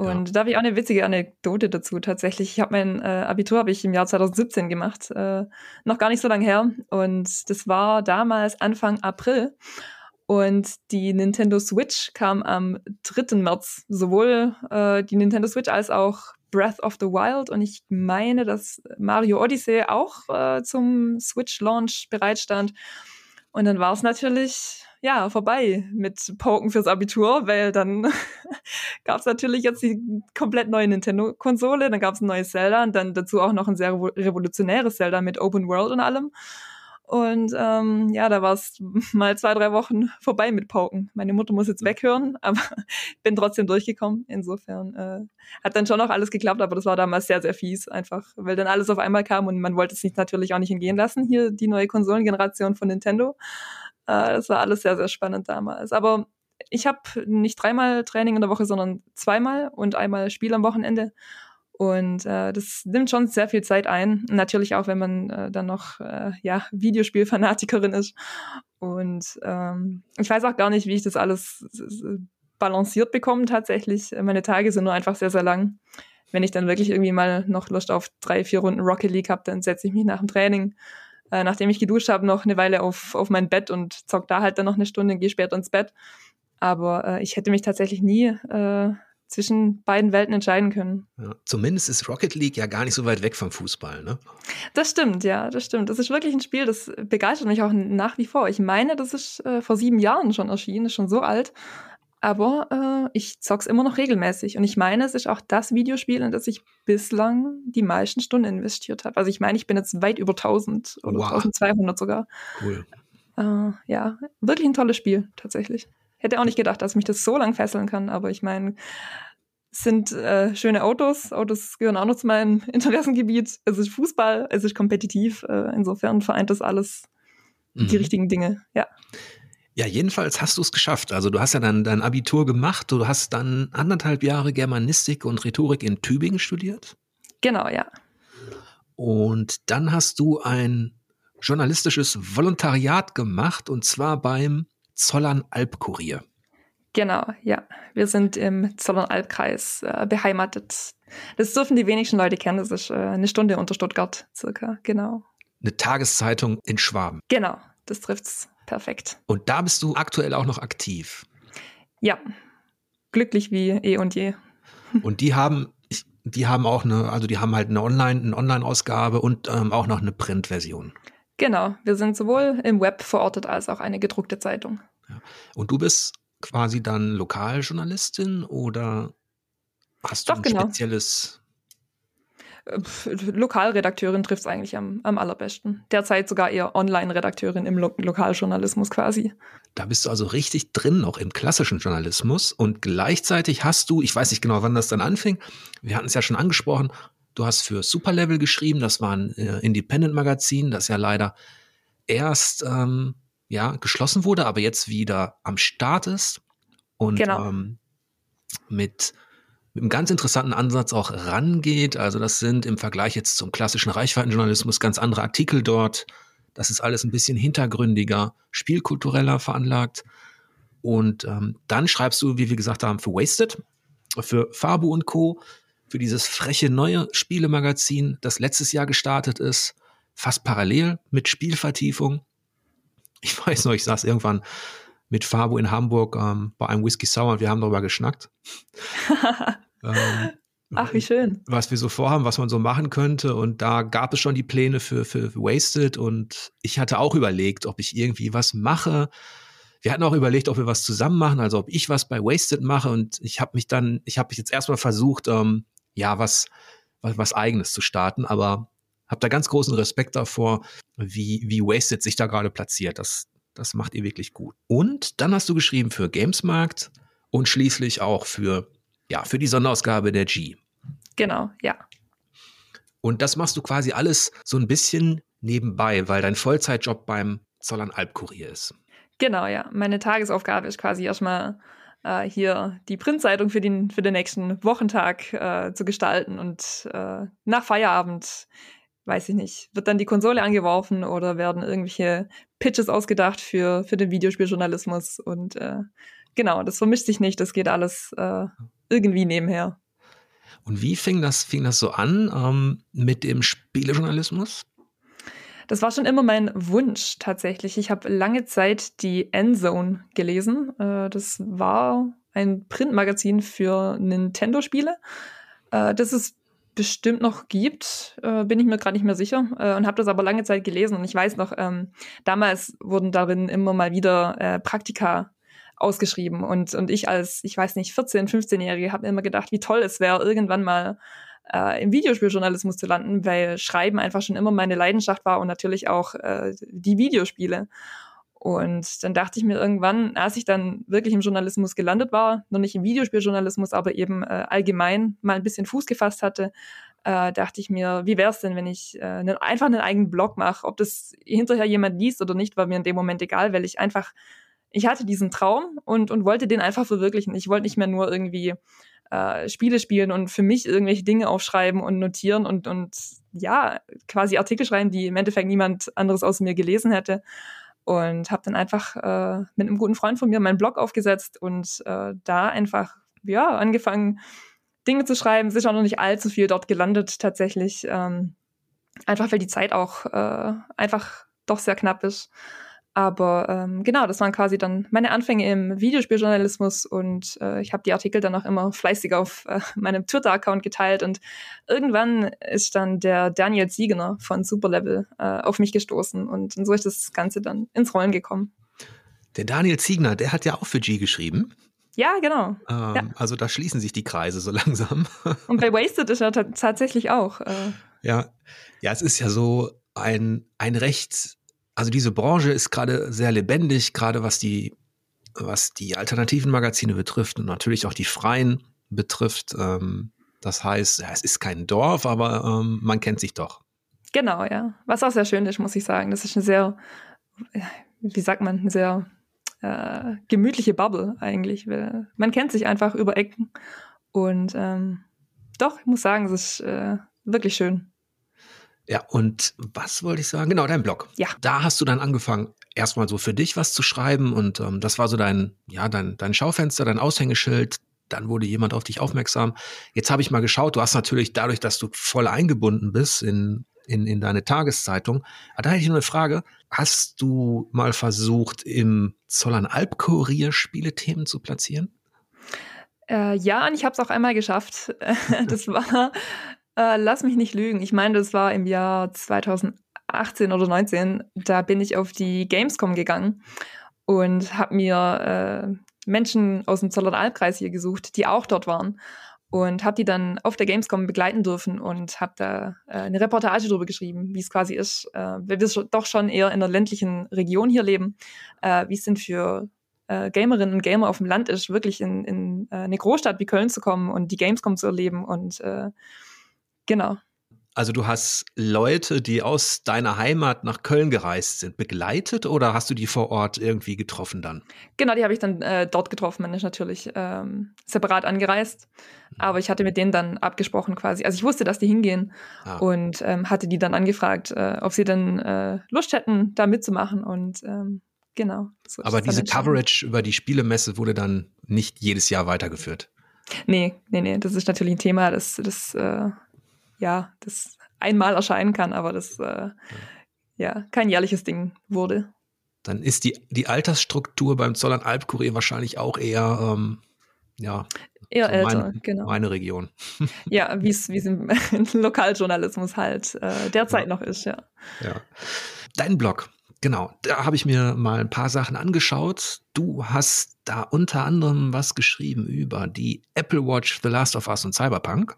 Und ja. da habe ich auch eine witzige Anekdote dazu tatsächlich. Ich habe mein äh, Abitur habe ich im Jahr 2017 gemacht, äh, noch gar nicht so lange her. Und das war damals Anfang April. Und die Nintendo Switch kam am 3. März. Sowohl äh, die Nintendo Switch als auch Breath of the Wild. Und ich meine, dass Mario Odyssey auch äh, zum Switch-Launch bereitstand. Und dann war es natürlich ja, vorbei mit Poken fürs Abitur, weil dann gab es natürlich jetzt die komplett neue Nintendo-Konsole, dann gab es ein neues Zelda und dann dazu auch noch ein sehr revolutionäres Zelda mit Open World und allem. Und ähm, ja, da war es mal zwei, drei Wochen vorbei mit Pauken. Meine Mutter muss jetzt weghören, aber bin trotzdem durchgekommen. Insofern äh, hat dann schon auch alles geklappt, aber das war damals sehr, sehr fies, einfach, weil dann alles auf einmal kam und man wollte es sich natürlich auch nicht entgehen lassen. Hier die neue Konsolengeneration von Nintendo. Äh, das war alles sehr, sehr spannend damals. Aber ich habe nicht dreimal Training in der Woche, sondern zweimal und einmal Spiel am Wochenende. Und äh, das nimmt schon sehr viel Zeit ein. Natürlich auch, wenn man äh, dann noch äh, ja, Videospielfanatikerin ist. Und ähm, ich weiß auch gar nicht, wie ich das alles balanciert bekomme tatsächlich. Meine Tage sind nur einfach sehr, sehr lang. Wenn ich dann wirklich irgendwie mal noch Lust auf drei, vier Runden Rocket League habe, dann setze ich mich nach dem Training, äh, nachdem ich geduscht habe, noch eine Weile auf, auf mein Bett und zock da halt dann noch eine Stunde, gehe später ins Bett. Aber äh, ich hätte mich tatsächlich nie äh, zwischen beiden Welten entscheiden können. Ja, zumindest ist Rocket League ja gar nicht so weit weg vom Fußball, ne? Das stimmt, ja, das stimmt. Das ist wirklich ein Spiel, das begeistert mich auch nach wie vor. Ich meine, das ist äh, vor sieben Jahren schon erschienen, ist schon so alt. Aber äh, ich zock's immer noch regelmäßig. Und ich meine, es ist auch das Videospiel, in das ich bislang die meisten Stunden investiert habe. Also ich meine, ich bin jetzt weit über 1000 oder wow. 1200 sogar. Cool. Äh, ja, wirklich ein tolles Spiel, tatsächlich. Hätte auch nicht gedacht, dass mich das so lang fesseln kann, aber ich meine, es sind äh, schöne Autos. Autos gehören auch noch zu meinem Interessengebiet. Es ist Fußball, es ist kompetitiv. Äh, insofern vereint das alles mhm. die richtigen Dinge, ja. Ja, jedenfalls hast du es geschafft. Also du hast ja dann dein Abitur gemacht, du hast dann anderthalb Jahre Germanistik und Rhetorik in Tübingen studiert. Genau, ja. Und dann hast du ein journalistisches Volontariat gemacht und zwar beim Zollern Albkurier. Genau, ja. Wir sind im Zollern-Albkreis äh, beheimatet. Das dürfen die wenigsten Leute kennen. Das ist äh, eine Stunde unter Stuttgart, circa, genau. Eine Tageszeitung in Schwaben. Genau, das trifft's perfekt. Und da bist du aktuell auch noch aktiv. Ja, glücklich wie eh und je. Und die haben, die haben auch eine, also die haben halt eine Online, eine Online-Ausgabe und ähm, auch noch eine Printversion. Genau, wir sind sowohl im Web verortet als auch eine gedruckte Zeitung. Ja. Und du bist quasi dann Lokaljournalistin oder hast du Doch, ein genau. spezielles Lokalredakteurin trifft es eigentlich am, am allerbesten. Derzeit sogar eher Online-Redakteurin im Lo Lokaljournalismus quasi. Da bist du also richtig drin, noch im klassischen Journalismus. Und gleichzeitig hast du, ich weiß nicht genau, wann das dann anfing, wir hatten es ja schon angesprochen, Du hast für Superlevel geschrieben, das war ein äh, Independent-Magazin, das ja leider erst ähm, ja, geschlossen wurde, aber jetzt wieder am Start ist. Und genau. ähm, mit, mit einem ganz interessanten Ansatz auch rangeht. Also das sind im Vergleich jetzt zum klassischen Reichweitenjournalismus ganz andere Artikel dort. Das ist alles ein bisschen hintergründiger, spielkultureller veranlagt. Und ähm, dann schreibst du, wie wir gesagt haben, für Wasted, für Fabu und Co für dieses freche neue Spielemagazin, das letztes Jahr gestartet ist, fast parallel mit Spielvertiefung. Ich weiß noch, ich saß irgendwann mit Fabo in Hamburg ähm, bei einem Whisky Sour und wir haben darüber geschnackt. ähm, Ach, wie schön. Was wir so vorhaben, was man so machen könnte. Und da gab es schon die Pläne für, für Wasted. Und ich hatte auch überlegt, ob ich irgendwie was mache. Wir hatten auch überlegt, ob wir was zusammen machen, also ob ich was bei Wasted mache. Und ich habe mich dann, ich habe mich jetzt erstmal versucht, ähm, ja, was, was, was eigenes zu starten, aber habe da ganz großen Respekt davor, wie, wie Wasted sich da gerade platziert. Das, das macht ihr wirklich gut. Und dann hast du geschrieben für Gamesmarkt und schließlich auch für, ja, für die Sonderausgabe der G. Genau, ja. Und das machst du quasi alles so ein bisschen nebenbei, weil dein Vollzeitjob beim Zollern Albkurier ist. Genau, ja. Meine Tagesaufgabe ist quasi erstmal äh, hier die Printzeitung für den, für den nächsten Wochentag äh, zu gestalten. Und äh, nach Feierabend, weiß ich nicht, wird dann die Konsole angeworfen oder werden irgendwelche Pitches ausgedacht für, für den Videospieljournalismus. Und äh, genau, das vermischt sich nicht, das geht alles äh, irgendwie nebenher. Und wie fing das, fing das so an ähm, mit dem Spielejournalismus? Das war schon immer mein Wunsch tatsächlich. Ich habe lange Zeit die Endzone gelesen. Äh, das war ein Printmagazin für Nintendo-Spiele, äh, das es bestimmt noch gibt, äh, bin ich mir gerade nicht mehr sicher und habe das aber lange Zeit gelesen und ich weiß noch, ähm, damals wurden darin immer mal wieder Praktika ausgeschrieben und, und ich als, ich weiß nicht, 14-, 15-Jährige habe immer gedacht, wie toll es wäre, irgendwann mal äh, im Videospieljournalismus zu landen, weil Schreiben einfach schon immer meine Leidenschaft war und natürlich auch äh, die Videospiele. Und dann dachte ich mir irgendwann, als ich dann wirklich im Journalismus gelandet war, noch nicht im Videospieljournalismus, aber eben äh, allgemein mal ein bisschen Fuß gefasst hatte, äh, dachte ich mir, wie wäre es denn, wenn ich äh, einen, einfach einen eigenen Blog mache? Ob das hinterher jemand liest oder nicht, war mir in dem Moment egal, weil ich einfach, ich hatte diesen Traum und, und wollte den einfach verwirklichen. Ich wollte nicht mehr nur irgendwie äh, Spiele spielen und für mich irgendwelche Dinge aufschreiben und notieren und, und ja, quasi Artikel schreiben, die im Endeffekt niemand anderes außer mir gelesen hätte und habe dann einfach äh, mit einem guten Freund von mir meinen Blog aufgesetzt und äh, da einfach ja angefangen Dinge zu schreiben. Auch noch nicht allzu viel dort gelandet tatsächlich, ähm, einfach weil die Zeit auch äh, einfach doch sehr knapp ist. Aber ähm, genau, das waren quasi dann meine Anfänge im Videospieljournalismus und äh, ich habe die Artikel dann auch immer fleißig auf äh, meinem Twitter-Account geteilt und irgendwann ist dann der Daniel Ziegener von Superlevel äh, auf mich gestoßen und, und so ist das Ganze dann ins Rollen gekommen. Der Daniel Ziegner, der hat ja auch für G geschrieben. Ja, genau. Ähm, ja. Also da schließen sich die Kreise so langsam. Und bei Wasted ist er tatsächlich auch. Äh. Ja, ja, es ist ja so ein, ein recht also diese Branche ist gerade sehr lebendig, gerade was die, was die alternativen Magazine betrifft und natürlich auch die freien betrifft. Ähm, das heißt, es ist kein Dorf, aber ähm, man kennt sich doch. Genau, ja. Was auch sehr schön ist, muss ich sagen. Das ist eine sehr, wie sagt man, eine sehr äh, gemütliche Bubble eigentlich. Man kennt sich einfach über Ecken. Und ähm, doch, ich muss sagen, es ist äh, wirklich schön. Ja, und was wollte ich sagen? Genau, dein Blog. Ja. Da hast du dann angefangen, erstmal so für dich was zu schreiben und ähm, das war so dein, ja, dein, dein Schaufenster, dein Aushängeschild. Dann wurde jemand auf dich aufmerksam. Jetzt habe ich mal geschaut, du hast natürlich dadurch, dass du voll eingebunden bist in, in, in deine Tageszeitung. Aber da hätte ich nur eine Frage. Hast du mal versucht, im Zollern-Alb-Kurier Spielethemen zu platzieren? Äh, ja, und ich habe es auch einmal geschafft. das war äh, lass mich nicht lügen. Ich meine, das war im Jahr 2018 oder 19. Da bin ich auf die Gamescom gegangen und habe mir äh, Menschen aus dem Zollernalbkreis hier gesucht, die auch dort waren und habe die dann auf der Gamescom begleiten dürfen und habe da äh, eine Reportage darüber geschrieben, wie es quasi ist, äh, weil wir doch schon eher in einer ländlichen Region hier leben, äh, wie es denn für äh, Gamerinnen und Gamer auf dem Land ist, wirklich in, in äh, eine Großstadt wie Köln zu kommen und die Gamescom zu erleben und äh, Genau. Also du hast Leute, die aus deiner Heimat nach Köln gereist sind, begleitet oder hast du die vor Ort irgendwie getroffen dann? Genau, die habe ich dann äh, dort getroffen. Man ist natürlich ähm, separat angereist, mhm. aber ich hatte mit denen dann abgesprochen quasi. Also ich wusste, dass die hingehen ah. und ähm, hatte die dann angefragt, äh, ob sie dann äh, Lust hätten, da mitzumachen und ähm, genau. So aber diese Coverage über die Spielemesse wurde dann nicht jedes Jahr weitergeführt? Nee, nee, nee, das ist natürlich ein Thema, das, das äh, ja, das einmal erscheinen kann, aber das ja. ja kein jährliches Ding wurde. Dann ist die, die Altersstruktur beim Zollern Albkurier wahrscheinlich auch eher, ähm, ja, eher so älter, mein, genau. Meine Region. ja, wie es im Lokaljournalismus halt äh, derzeit ja. noch ist, ja. Ja. Dein Blog, genau, da habe ich mir mal ein paar Sachen angeschaut. Du hast da unter anderem was geschrieben über die Apple Watch, The Last of Us und Cyberpunk.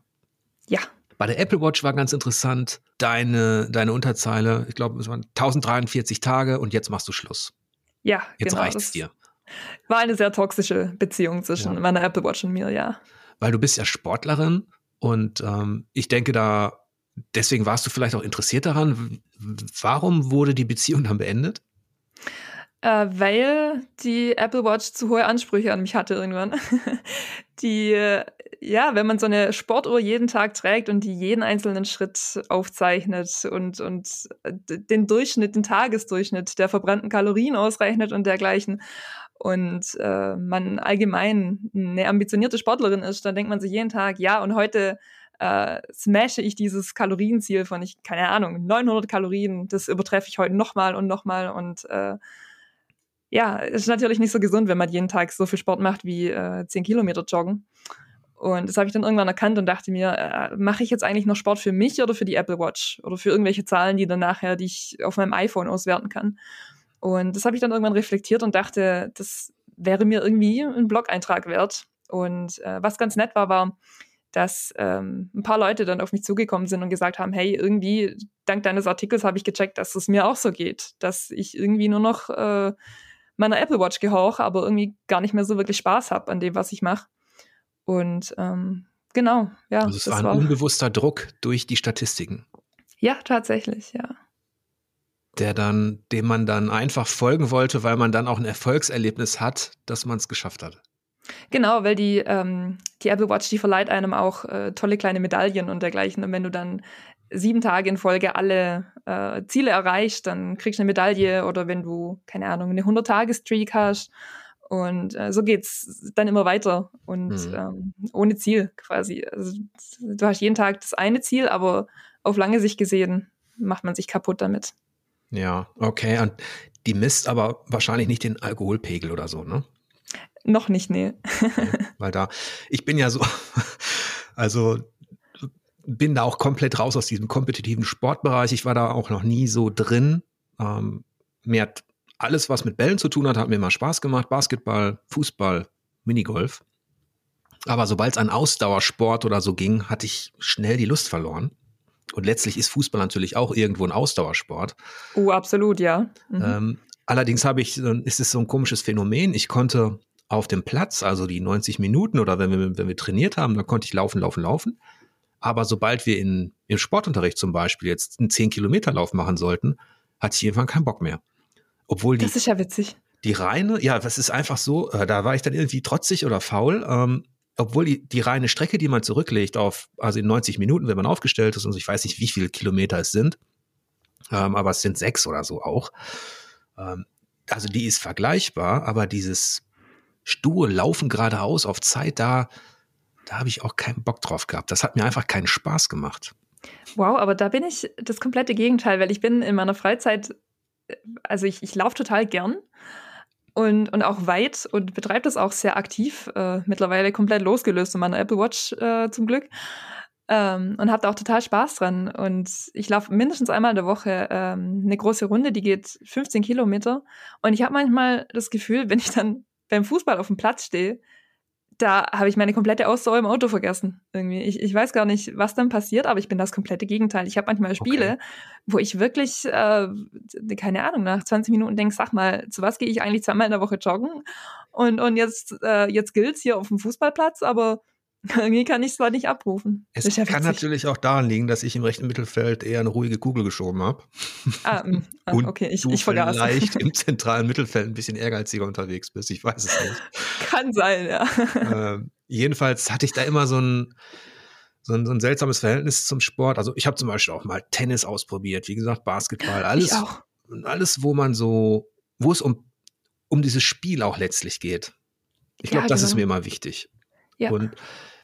Ja. Bei der Apple Watch war ganz interessant, deine, deine Unterzeile, ich glaube, es waren 1043 Tage und jetzt machst du Schluss. Ja, jetzt genau, reicht's dir. War eine sehr toxische Beziehung zwischen ja. meiner Apple Watch und mir, ja. Weil du bist ja Sportlerin und ähm, ich denke da, deswegen warst du vielleicht auch interessiert daran. Warum wurde die Beziehung dann beendet? Äh, weil die Apple Watch zu hohe Ansprüche an mich hatte irgendwann. die ja, wenn man so eine Sportuhr jeden Tag trägt und die jeden einzelnen Schritt aufzeichnet und, und den Durchschnitt, den Tagesdurchschnitt der verbrannten Kalorien ausrechnet und dergleichen und äh, man allgemein eine ambitionierte Sportlerin ist, dann denkt man sich jeden Tag, ja, und heute äh, smashe ich dieses Kalorienziel von, ich keine Ahnung, 900 Kalorien, das übertreffe ich heute nochmal und nochmal und äh, ja, ist natürlich nicht so gesund, wenn man jeden Tag so viel Sport macht wie äh, 10 Kilometer joggen. Und das habe ich dann irgendwann erkannt und dachte mir, äh, mache ich jetzt eigentlich noch Sport für mich oder für die Apple Watch oder für irgendwelche Zahlen, die dann nachher, die ich auf meinem iPhone auswerten kann. Und das habe ich dann irgendwann reflektiert und dachte, das wäre mir irgendwie ein Blog-Eintrag wert. Und äh, was ganz nett war, war, dass ähm, ein paar Leute dann auf mich zugekommen sind und gesagt haben, hey, irgendwie, dank deines Artikels habe ich gecheckt, dass es mir auch so geht, dass ich irgendwie nur noch äh, meiner Apple Watch gehorche, aber irgendwie gar nicht mehr so wirklich Spaß habe an dem, was ich mache. Und ähm, genau, ja. Also es war ein war, unbewusster Druck durch die Statistiken. Ja, tatsächlich, ja. Der dann, dem man dann einfach folgen wollte, weil man dann auch ein Erfolgserlebnis hat, dass man es geschafft hat. Genau, weil die, ähm, die Apple Watch, die verleiht einem auch äh, tolle kleine Medaillen und dergleichen. Und wenn du dann sieben Tage in Folge alle äh, Ziele erreichst, dann kriegst du eine Medaille oder wenn du, keine Ahnung, eine 100-Tage-Streak hast. Und äh, so geht's dann immer weiter und mhm. ähm, ohne Ziel quasi. Also, du hast jeden Tag das eine Ziel, aber auf lange Sicht gesehen macht man sich kaputt damit. Ja, okay. Und die misst aber wahrscheinlich nicht den Alkoholpegel oder so, ne? Noch nicht, nee. Weil da, ich bin ja so, also bin da auch komplett raus aus diesem kompetitiven Sportbereich. Ich war da auch noch nie so drin. Ähm, mir hat alles, was mit Bällen zu tun hat, hat mir immer Spaß gemacht. Basketball, Fußball, Minigolf. Aber sobald es an Ausdauersport oder so ging, hatte ich schnell die Lust verloren. Und letztlich ist Fußball natürlich auch irgendwo ein Ausdauersport. Oh, absolut, ja. Mhm. Ähm, allerdings habe ich, ist es so ein komisches Phänomen. Ich konnte auf dem Platz, also die 90 Minuten oder wenn wir, wenn wir trainiert haben, dann konnte ich laufen, laufen, laufen. Aber sobald wir in, im Sportunterricht zum Beispiel jetzt einen 10-Kilometer-Lauf machen sollten, hatte ich irgendwann keinen Bock mehr. Obwohl die, das ist ja witzig. Die reine, ja, das ist einfach so, äh, da war ich dann irgendwie trotzig oder faul. Ähm, obwohl die, die reine Strecke, die man zurücklegt auf, also in 90 Minuten, wenn man aufgestellt ist, und ich weiß nicht, wie viele Kilometer es sind, ähm, aber es sind sechs oder so auch. Ähm, also die ist vergleichbar, aber dieses stur Laufen geradeaus auf Zeit, da, da habe ich auch keinen Bock drauf gehabt. Das hat mir einfach keinen Spaß gemacht. Wow, aber da bin ich das komplette Gegenteil, weil ich bin in meiner Freizeit, also ich, ich laufe total gern und, und auch weit und betreibe das auch sehr aktiv, äh, mittlerweile komplett losgelöst von meiner Apple Watch äh, zum Glück. Ähm, und habe da auch total Spaß dran. Und ich laufe mindestens einmal in der Woche ähm, eine große Runde, die geht 15 Kilometer. Und ich habe manchmal das Gefühl, wenn ich dann beim Fußball auf dem Platz stehe, da habe ich meine komplette Ausdauer im Auto vergessen. Irgendwie. Ich, ich weiß gar nicht, was dann passiert, aber ich bin das komplette Gegenteil. Ich habe manchmal Spiele, okay. wo ich wirklich, äh, keine Ahnung, nach 20 Minuten denke, sag mal, zu was gehe ich eigentlich zweimal in der Woche joggen? Und, und jetzt, äh, jetzt gilt's hier auf dem Fußballplatz, aber irgendwie kann ich es zwar nicht abrufen. Es ja kann natürlich auch daran liegen, dass ich im rechten Mittelfeld eher eine ruhige Kugel geschoben habe. Ah, mm, ah, okay, ich, du ich vergaß. vielleicht im zentralen Mittelfeld ein bisschen ehrgeiziger unterwegs bist. Ich weiß es nicht. Kann sein, ja. Äh, jedenfalls hatte ich da immer so ein, so ein, so ein seltsames Verhältnis zum Sport. Also ich habe zum Beispiel auch mal Tennis ausprobiert, wie gesagt, Basketball, alles, alles, wo man so, wo es um, um dieses Spiel auch letztlich geht. Ich glaube, ja, das genau. ist mir immer wichtig. Ja. Und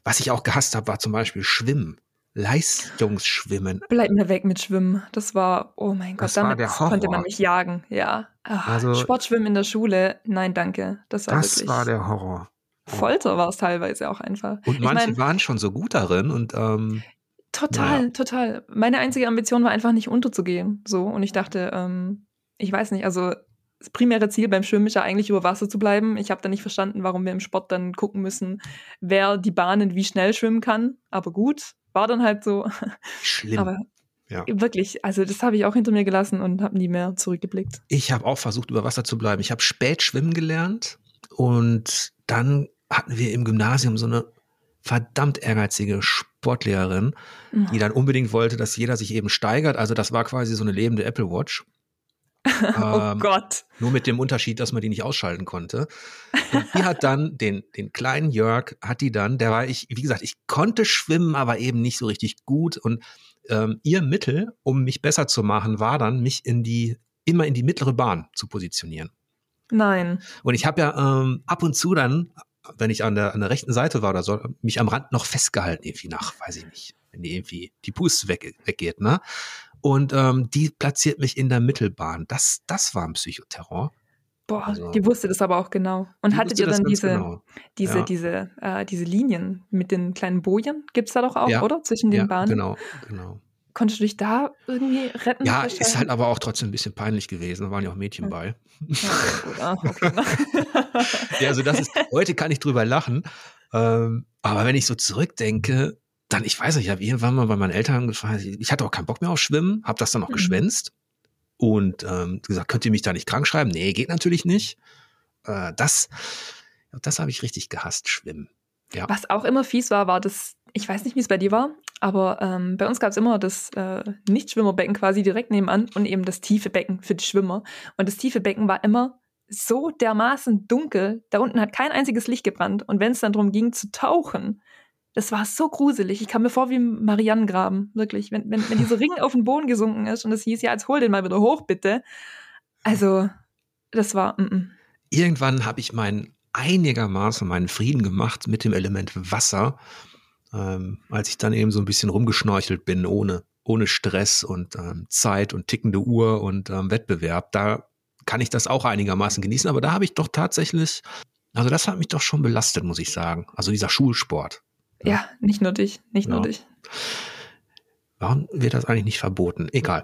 was ich auch gehasst habe, war zum Beispiel Schwimmen. Leistungsschwimmen. Bleib mir weg mit Schwimmen. Das war, oh mein Gott, das damit konnte man mich jagen. Ja. Ach, also, Sportschwimmen in der Schule, nein, danke. Das war das war der Horror. Folter war es teilweise auch einfach. Und ich manche mein, waren schon so gut darin und ähm, Total, naja. total. Meine einzige Ambition war einfach nicht unterzugehen. So. Und ich dachte, ähm, ich weiß nicht, also das primäre Ziel beim Schwimmen ist ja eigentlich über Wasser zu bleiben. Ich habe da nicht verstanden, warum wir im Sport dann gucken müssen, wer die Bahnen wie schnell schwimmen kann. Aber gut, war dann halt so. Schlimm. Aber ja. wirklich, also das habe ich auch hinter mir gelassen und habe nie mehr zurückgeblickt. Ich habe auch versucht, über Wasser zu bleiben. Ich habe spät schwimmen gelernt und dann hatten wir im Gymnasium so eine verdammt ehrgeizige Sportlehrerin, die oh. dann unbedingt wollte, dass jeder sich eben steigert. Also das war quasi so eine lebende Apple Watch. oh ähm, Gott. Nur mit dem Unterschied, dass man die nicht ausschalten konnte. Und die hat dann den, den kleinen Jörg, hat die dann, der war ich, wie gesagt, ich konnte schwimmen, aber eben nicht so richtig gut. Und ähm, ihr Mittel, um mich besser zu machen, war dann, mich in die, immer in die mittlere Bahn zu positionieren. Nein. Und ich habe ja ähm, ab und zu dann, wenn ich an der, an der rechten Seite war oder so, mich am Rand noch festgehalten, irgendwie nach, weiß ich nicht, wenn die irgendwie die Puste weg, weggeht, ne? Und ähm, die platziert mich in der Mittelbahn. Das, das war ein Psychoterror. Boah, also, die wusste das aber auch genau. Und hattet ihr dann diese, genau. diese, ja. diese, äh, diese Linien mit den kleinen Bojen? Gibt es da doch auch, ja. oder? Zwischen den ja, Bahnen? Genau, genau. Konntest du dich da irgendwie retten? Ja, ist halt aber auch trotzdem ein bisschen peinlich gewesen. Da waren ja auch Mädchen ja. bei. Ja. Ah, okay. ja, also das ist, heute kann ich drüber lachen. Ähm, aber wenn ich so zurückdenke, dann, ich weiß nicht, ich habe irgendwann mal bei meinen Eltern gefragt, ich hatte auch keinen Bock mehr auf Schwimmen, habe das dann auch mhm. geschwänzt und ähm, gesagt, könnt ihr mich da nicht krank schreiben? Nee, geht natürlich nicht. Äh, das, das habe ich richtig gehasst, Schwimmen. Ja. Was auch immer fies war, war das, ich weiß nicht, wie es bei dir war, aber ähm, bei uns gab es immer das äh, Nicht-Schwimmerbecken quasi direkt nebenan und eben das tiefe Becken für die Schwimmer. Und das tiefe Becken war immer so dermaßen dunkel, da unten hat kein einziges Licht gebrannt. Und wenn es dann darum ging zu tauchen, das war so gruselig. Ich kam mir vor wie im Marianengraben, wirklich. Wenn, wenn, wenn dieser Ring auf den Boden gesunken ist und es hieß, ja, jetzt hol den mal wieder hoch, bitte. Also, das war. Mm -mm. Irgendwann habe ich meinen einigermaßen meinen Frieden gemacht mit dem Element Wasser, ähm, als ich dann eben so ein bisschen rumgeschnorchelt bin, ohne, ohne Stress und ähm, Zeit und tickende Uhr und ähm, Wettbewerb. Da kann ich das auch einigermaßen genießen, aber da habe ich doch tatsächlich, also das hat mich doch schon belastet, muss ich sagen. Also dieser Schulsport. Ja, ja nicht nur dich, nicht ja. nur dich. Warum wird das eigentlich nicht verboten? Egal.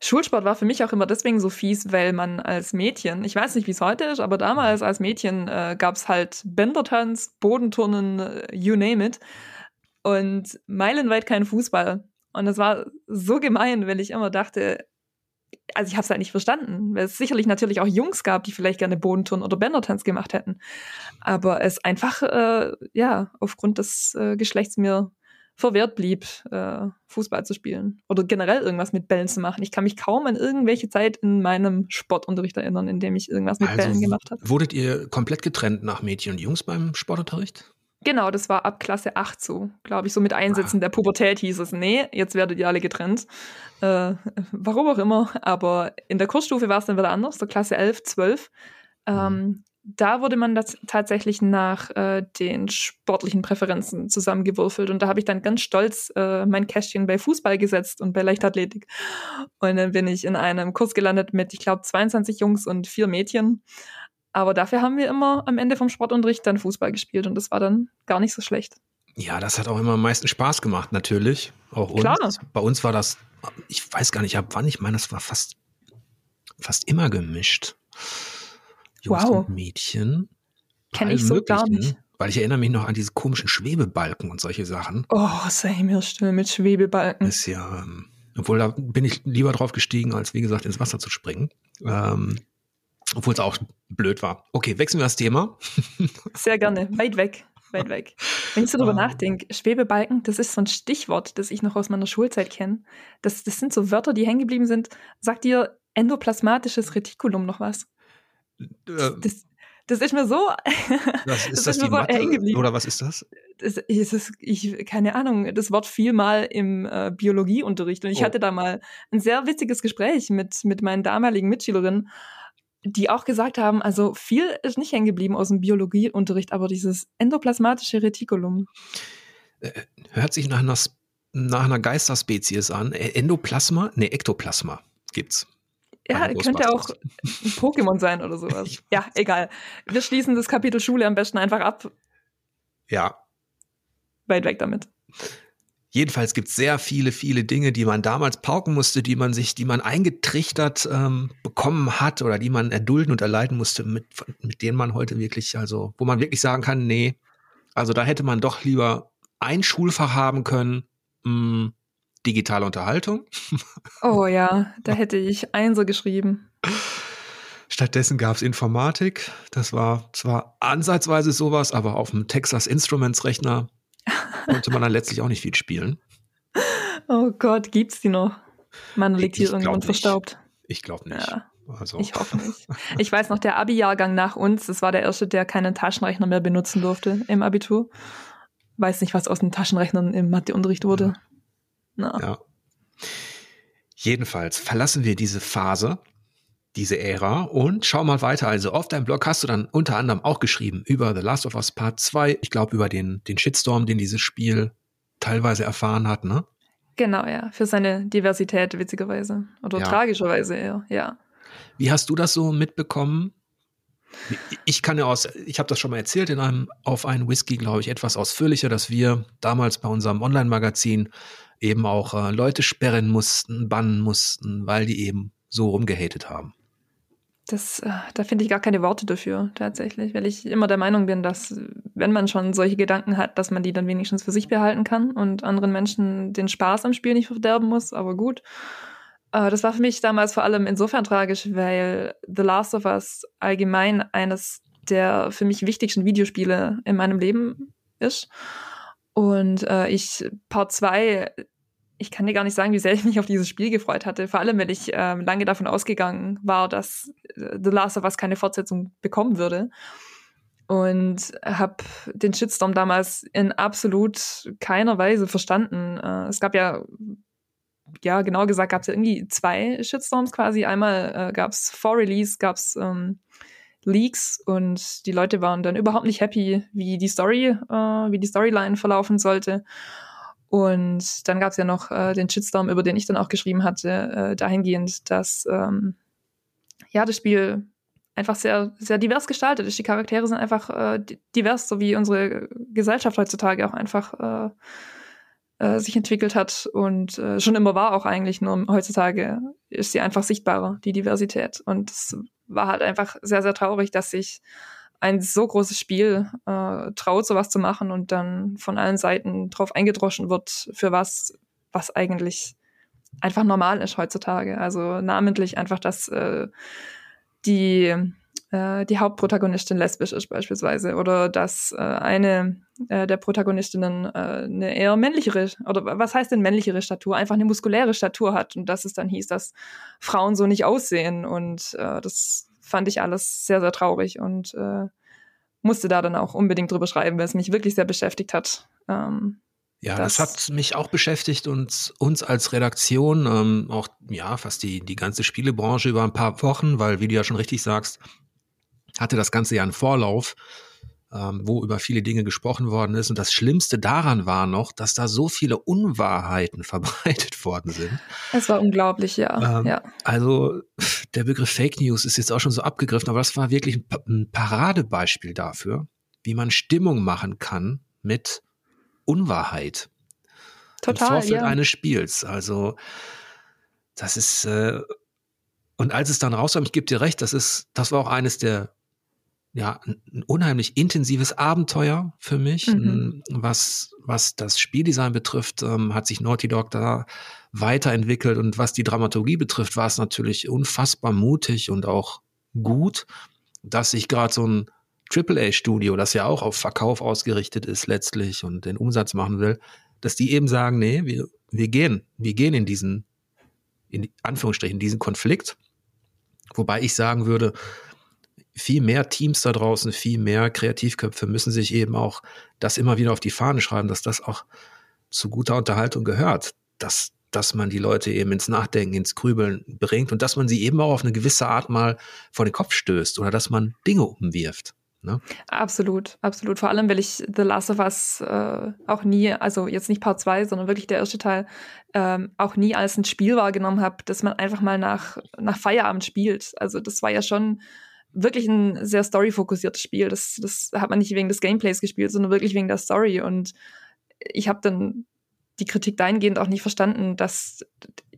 Schulsport war für mich auch immer deswegen so fies, weil man als Mädchen, ich weiß nicht, wie es heute ist, aber damals als Mädchen äh, gab es halt Bändertanz, Bodenturnen, äh, you name it. Und meilenweit kein Fußball. Und das war so gemein, weil ich immer dachte, also ich habe es halt nicht verstanden, weil es sicherlich natürlich auch Jungs gab, die vielleicht gerne Bodenturnen oder Bändertanz gemacht hätten. Aber es einfach, äh, ja, aufgrund des äh, Geschlechts mir verwehrt blieb, äh, Fußball zu spielen oder generell irgendwas mit Bällen zu machen. Ich kann mich kaum an irgendwelche Zeit in meinem Sportunterricht erinnern, in dem ich irgendwas mit also Bällen gemacht habe. Wurdet ihr komplett getrennt nach Mädchen und Jungs beim Sportunterricht? Genau, das war ab Klasse 8 so, glaube ich, so mit Einsätzen ah. der Pubertät hieß es, nee, jetzt werdet ihr alle getrennt. Äh, warum auch immer, aber in der Kursstufe war es dann wieder anders, so Klasse 11, 12. Ähm, mhm da wurde man das tatsächlich nach äh, den sportlichen Präferenzen zusammengewürfelt. Und da habe ich dann ganz stolz äh, mein Kästchen bei Fußball gesetzt und bei Leichtathletik. Und dann bin ich in einem Kurs gelandet mit, ich glaube, 22 Jungs und vier Mädchen. Aber dafür haben wir immer am Ende vom Sportunterricht dann Fußball gespielt und das war dann gar nicht so schlecht. Ja, das hat auch immer am meisten Spaß gemacht, natürlich. Auch uns. Klar. Bei uns war das, ich weiß gar nicht ab wann, ich meine, das war fast, fast immer gemischt. Jungs wow. und Mädchen. Kenne ich so gar nicht. Weil ich erinnere mich noch an diese komischen Schwebebalken und solche Sachen. Oh, sei mir still mit Schwebebalken. Ist ja, ähm, obwohl da bin ich lieber drauf gestiegen, als wie gesagt ins Wasser zu springen. Ähm, obwohl es auch blöd war. Okay, wechseln wir das Thema. Sehr gerne. Weit weg. Weit weg. Wenn ich so drüber um. Ähm. nachdenke, Schwebebalken, das ist so ein Stichwort, das ich noch aus meiner Schulzeit kenne. Das, das sind so Wörter, die hängen geblieben sind. Sagt dir endoplasmatisches Retikulum noch was? Äh, das, das ist mir so. Was, ist das, das ist die Mathe, hängen Oder was ist das? Das ist, das, ich, keine Ahnung, das Wort fiel mal im äh, Biologieunterricht. Und ich oh. hatte da mal ein sehr witziges Gespräch mit, mit meinen damaligen Mitschülerinnen, die auch gesagt haben, also viel ist nicht hängen geblieben aus dem Biologieunterricht, aber dieses endoplasmatische Retikulum. Äh, hört sich nach einer, nach einer Geisterspezies an. Endoplasma? Ne, Ektoplasma gibt's. Ja, könnte auch ein Pokémon sein oder sowas. ja, egal. Wir schließen das Kapitel Schule am besten einfach ab. Ja. Weit weg damit. Jedenfalls gibt es sehr viele, viele Dinge, die man damals pauken musste, die man sich, die man eingetrichtert ähm, bekommen hat oder die man erdulden und erleiden musste, mit, mit denen man heute wirklich, also, wo man wirklich sagen kann, nee, also da hätte man doch lieber ein Schulfach haben können, mh, hm, digitale Unterhaltung. Oh ja, da hätte ich Einser geschrieben. Stattdessen gab es Informatik. Das war zwar ansatzweise sowas, aber auf dem Texas Instruments Rechner konnte man dann letztlich auch nicht viel spielen. Oh Gott, gibt's die noch? Man liegt hier irgendwann verstaubt. Ich glaube nicht. Ja, also. Ich hoffe nicht. Ich weiß noch, der Abi-Jahrgang nach uns, das war der erste, der keinen Taschenrechner mehr benutzen durfte im Abitur. Weiß nicht, was aus den Taschenrechnern im Matheunterricht wurde. Ja. Na. Ja. Jedenfalls verlassen wir diese Phase, diese Ära und schau mal weiter. Also auf deinem Blog hast du dann unter anderem auch geschrieben über The Last of Us Part 2. Ich glaube über den, den Shitstorm, den dieses Spiel teilweise erfahren hat, ne? Genau, ja. Für seine Diversität, witzigerweise. Oder ja. tragischerweise eher, ja. Wie hast du das so mitbekommen? Ich kann ja aus, ich habe das schon mal erzählt in einem auf einen Whisky, glaube ich, etwas ausführlicher, dass wir damals bei unserem Online-Magazin eben auch äh, Leute sperren mussten, bannen mussten, weil die eben so rumgehatet haben. Das, äh, da finde ich gar keine Worte dafür, tatsächlich, weil ich immer der Meinung bin, dass wenn man schon solche Gedanken hat, dass man die dann wenigstens für sich behalten kann und anderen Menschen den Spaß am Spiel nicht verderben muss, aber gut. Äh, das war für mich damals vor allem insofern tragisch, weil The Last of Us allgemein eines der für mich wichtigsten Videospiele in meinem Leben ist. Und äh, ich Part 2 ich kann dir gar nicht sagen, wie sehr ich mich auf dieses Spiel gefreut hatte. Vor allem, weil ich ähm, lange davon ausgegangen war, dass äh, The Last of Us keine Fortsetzung bekommen würde. Und habe den Shitstorm damals in absolut keiner Weise verstanden. Äh, es gab ja, ja, genau gesagt, gab es ja irgendwie zwei Shitstorms quasi. Einmal äh, gab es vor Release, gab es ähm, Leaks und die Leute waren dann überhaupt nicht happy, wie die Story, äh, wie die Storyline verlaufen sollte. Und dann gab es ja noch äh, den Shitstorm, über den ich dann auch geschrieben hatte, äh, dahingehend, dass ähm, ja das Spiel einfach sehr, sehr divers gestaltet ist. Die Charaktere sind einfach äh, divers, so wie unsere Gesellschaft heutzutage auch einfach äh, äh, sich entwickelt hat und äh, schon immer war auch eigentlich, nur heutzutage ist sie einfach sichtbarer, die Diversität. Und es war halt einfach sehr, sehr traurig, dass sich ein so großes Spiel äh, traut, sowas zu machen und dann von allen Seiten drauf eingedroschen wird, für was, was eigentlich einfach normal ist heutzutage. Also namentlich einfach, dass äh, die, äh, die Hauptprotagonistin lesbisch ist beispielsweise oder dass äh, eine äh, der Protagonistinnen äh, eine eher männlichere, oder was heißt denn männlichere Statur? Einfach eine muskuläre Statur hat und dass es dann hieß, dass Frauen so nicht aussehen und äh, das fand ich alles sehr, sehr traurig und äh, musste da dann auch unbedingt drüber schreiben, weil es mich wirklich sehr beschäftigt hat. Ähm, ja, das, das, hat mich auch beschäftigt und uns als Redaktion, ähm, auch ja, fast die, die ganze Spielebranche über ein paar Wochen, weil, wie du ja schon richtig sagst, hatte das ganze ja einen Vorlauf ähm, wo über viele Dinge gesprochen worden ist. Und das Schlimmste daran war noch, dass da so viele Unwahrheiten verbreitet worden sind. Es war unglaublich, ja. Ähm, ja. Also der Begriff Fake News ist jetzt auch schon so abgegriffen, aber das war wirklich ein Paradebeispiel dafür, wie man Stimmung machen kann mit Unwahrheit. Total. Im Vorfeld ja. eines Spiels. Also das ist äh, und als es dann rauskam, ich gebe dir recht, das ist, das war auch eines der ja, ein unheimlich intensives Abenteuer für mich. Mhm. Was, was das Spieldesign betrifft, ähm, hat sich Naughty Dog da weiterentwickelt und was die Dramaturgie betrifft, war es natürlich unfassbar mutig und auch gut, dass sich gerade so ein AAA-Studio, das ja auch auf Verkauf ausgerichtet ist letztlich und den Umsatz machen will, dass die eben sagen, nee, wir, wir gehen, wir gehen in diesen, in Anführungsstrichen, diesen Konflikt. Wobei ich sagen würde, viel mehr Teams da draußen, viel mehr Kreativköpfe müssen sich eben auch das immer wieder auf die Fahne schreiben, dass das auch zu guter Unterhaltung gehört, dass, dass man die Leute eben ins Nachdenken, ins Grübeln bringt und dass man sie eben auch auf eine gewisse Art mal vor den Kopf stößt oder dass man Dinge umwirft. Ne? Absolut, absolut. Vor allem, weil ich The Last of Us äh, auch nie, also jetzt nicht Part 2, sondern wirklich der erste Teil, ähm, auch nie als ein Spiel wahrgenommen habe, dass man einfach mal nach, nach Feierabend spielt. Also das war ja schon wirklich ein sehr story-fokussiertes Spiel. Das, das hat man nicht wegen des Gameplays gespielt, sondern wirklich wegen der Story. Und ich habe dann die Kritik dahingehend auch nicht verstanden, dass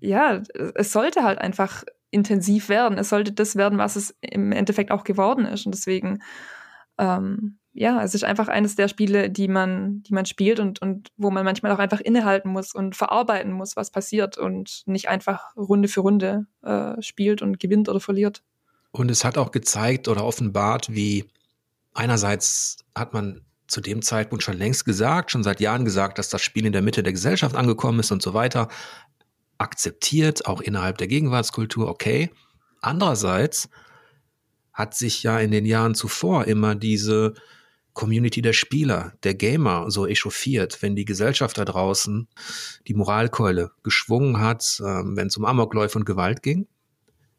ja, es sollte halt einfach intensiv werden. Es sollte das werden, was es im Endeffekt auch geworden ist. Und deswegen, ähm, ja, es ist einfach eines der Spiele, die man, die man spielt und, und wo man manchmal auch einfach innehalten muss und verarbeiten muss, was passiert und nicht einfach Runde für Runde äh, spielt und gewinnt oder verliert. Und es hat auch gezeigt oder offenbart, wie einerseits hat man zu dem Zeitpunkt schon längst gesagt, schon seit Jahren gesagt, dass das Spiel in der Mitte der Gesellschaft angekommen ist und so weiter. Akzeptiert, auch innerhalb der Gegenwartskultur, okay. Andererseits hat sich ja in den Jahren zuvor immer diese Community der Spieler, der Gamer so echauffiert, wenn die Gesellschaft da draußen die Moralkeule geschwungen hat, äh, wenn es um Amokläufe und Gewalt ging.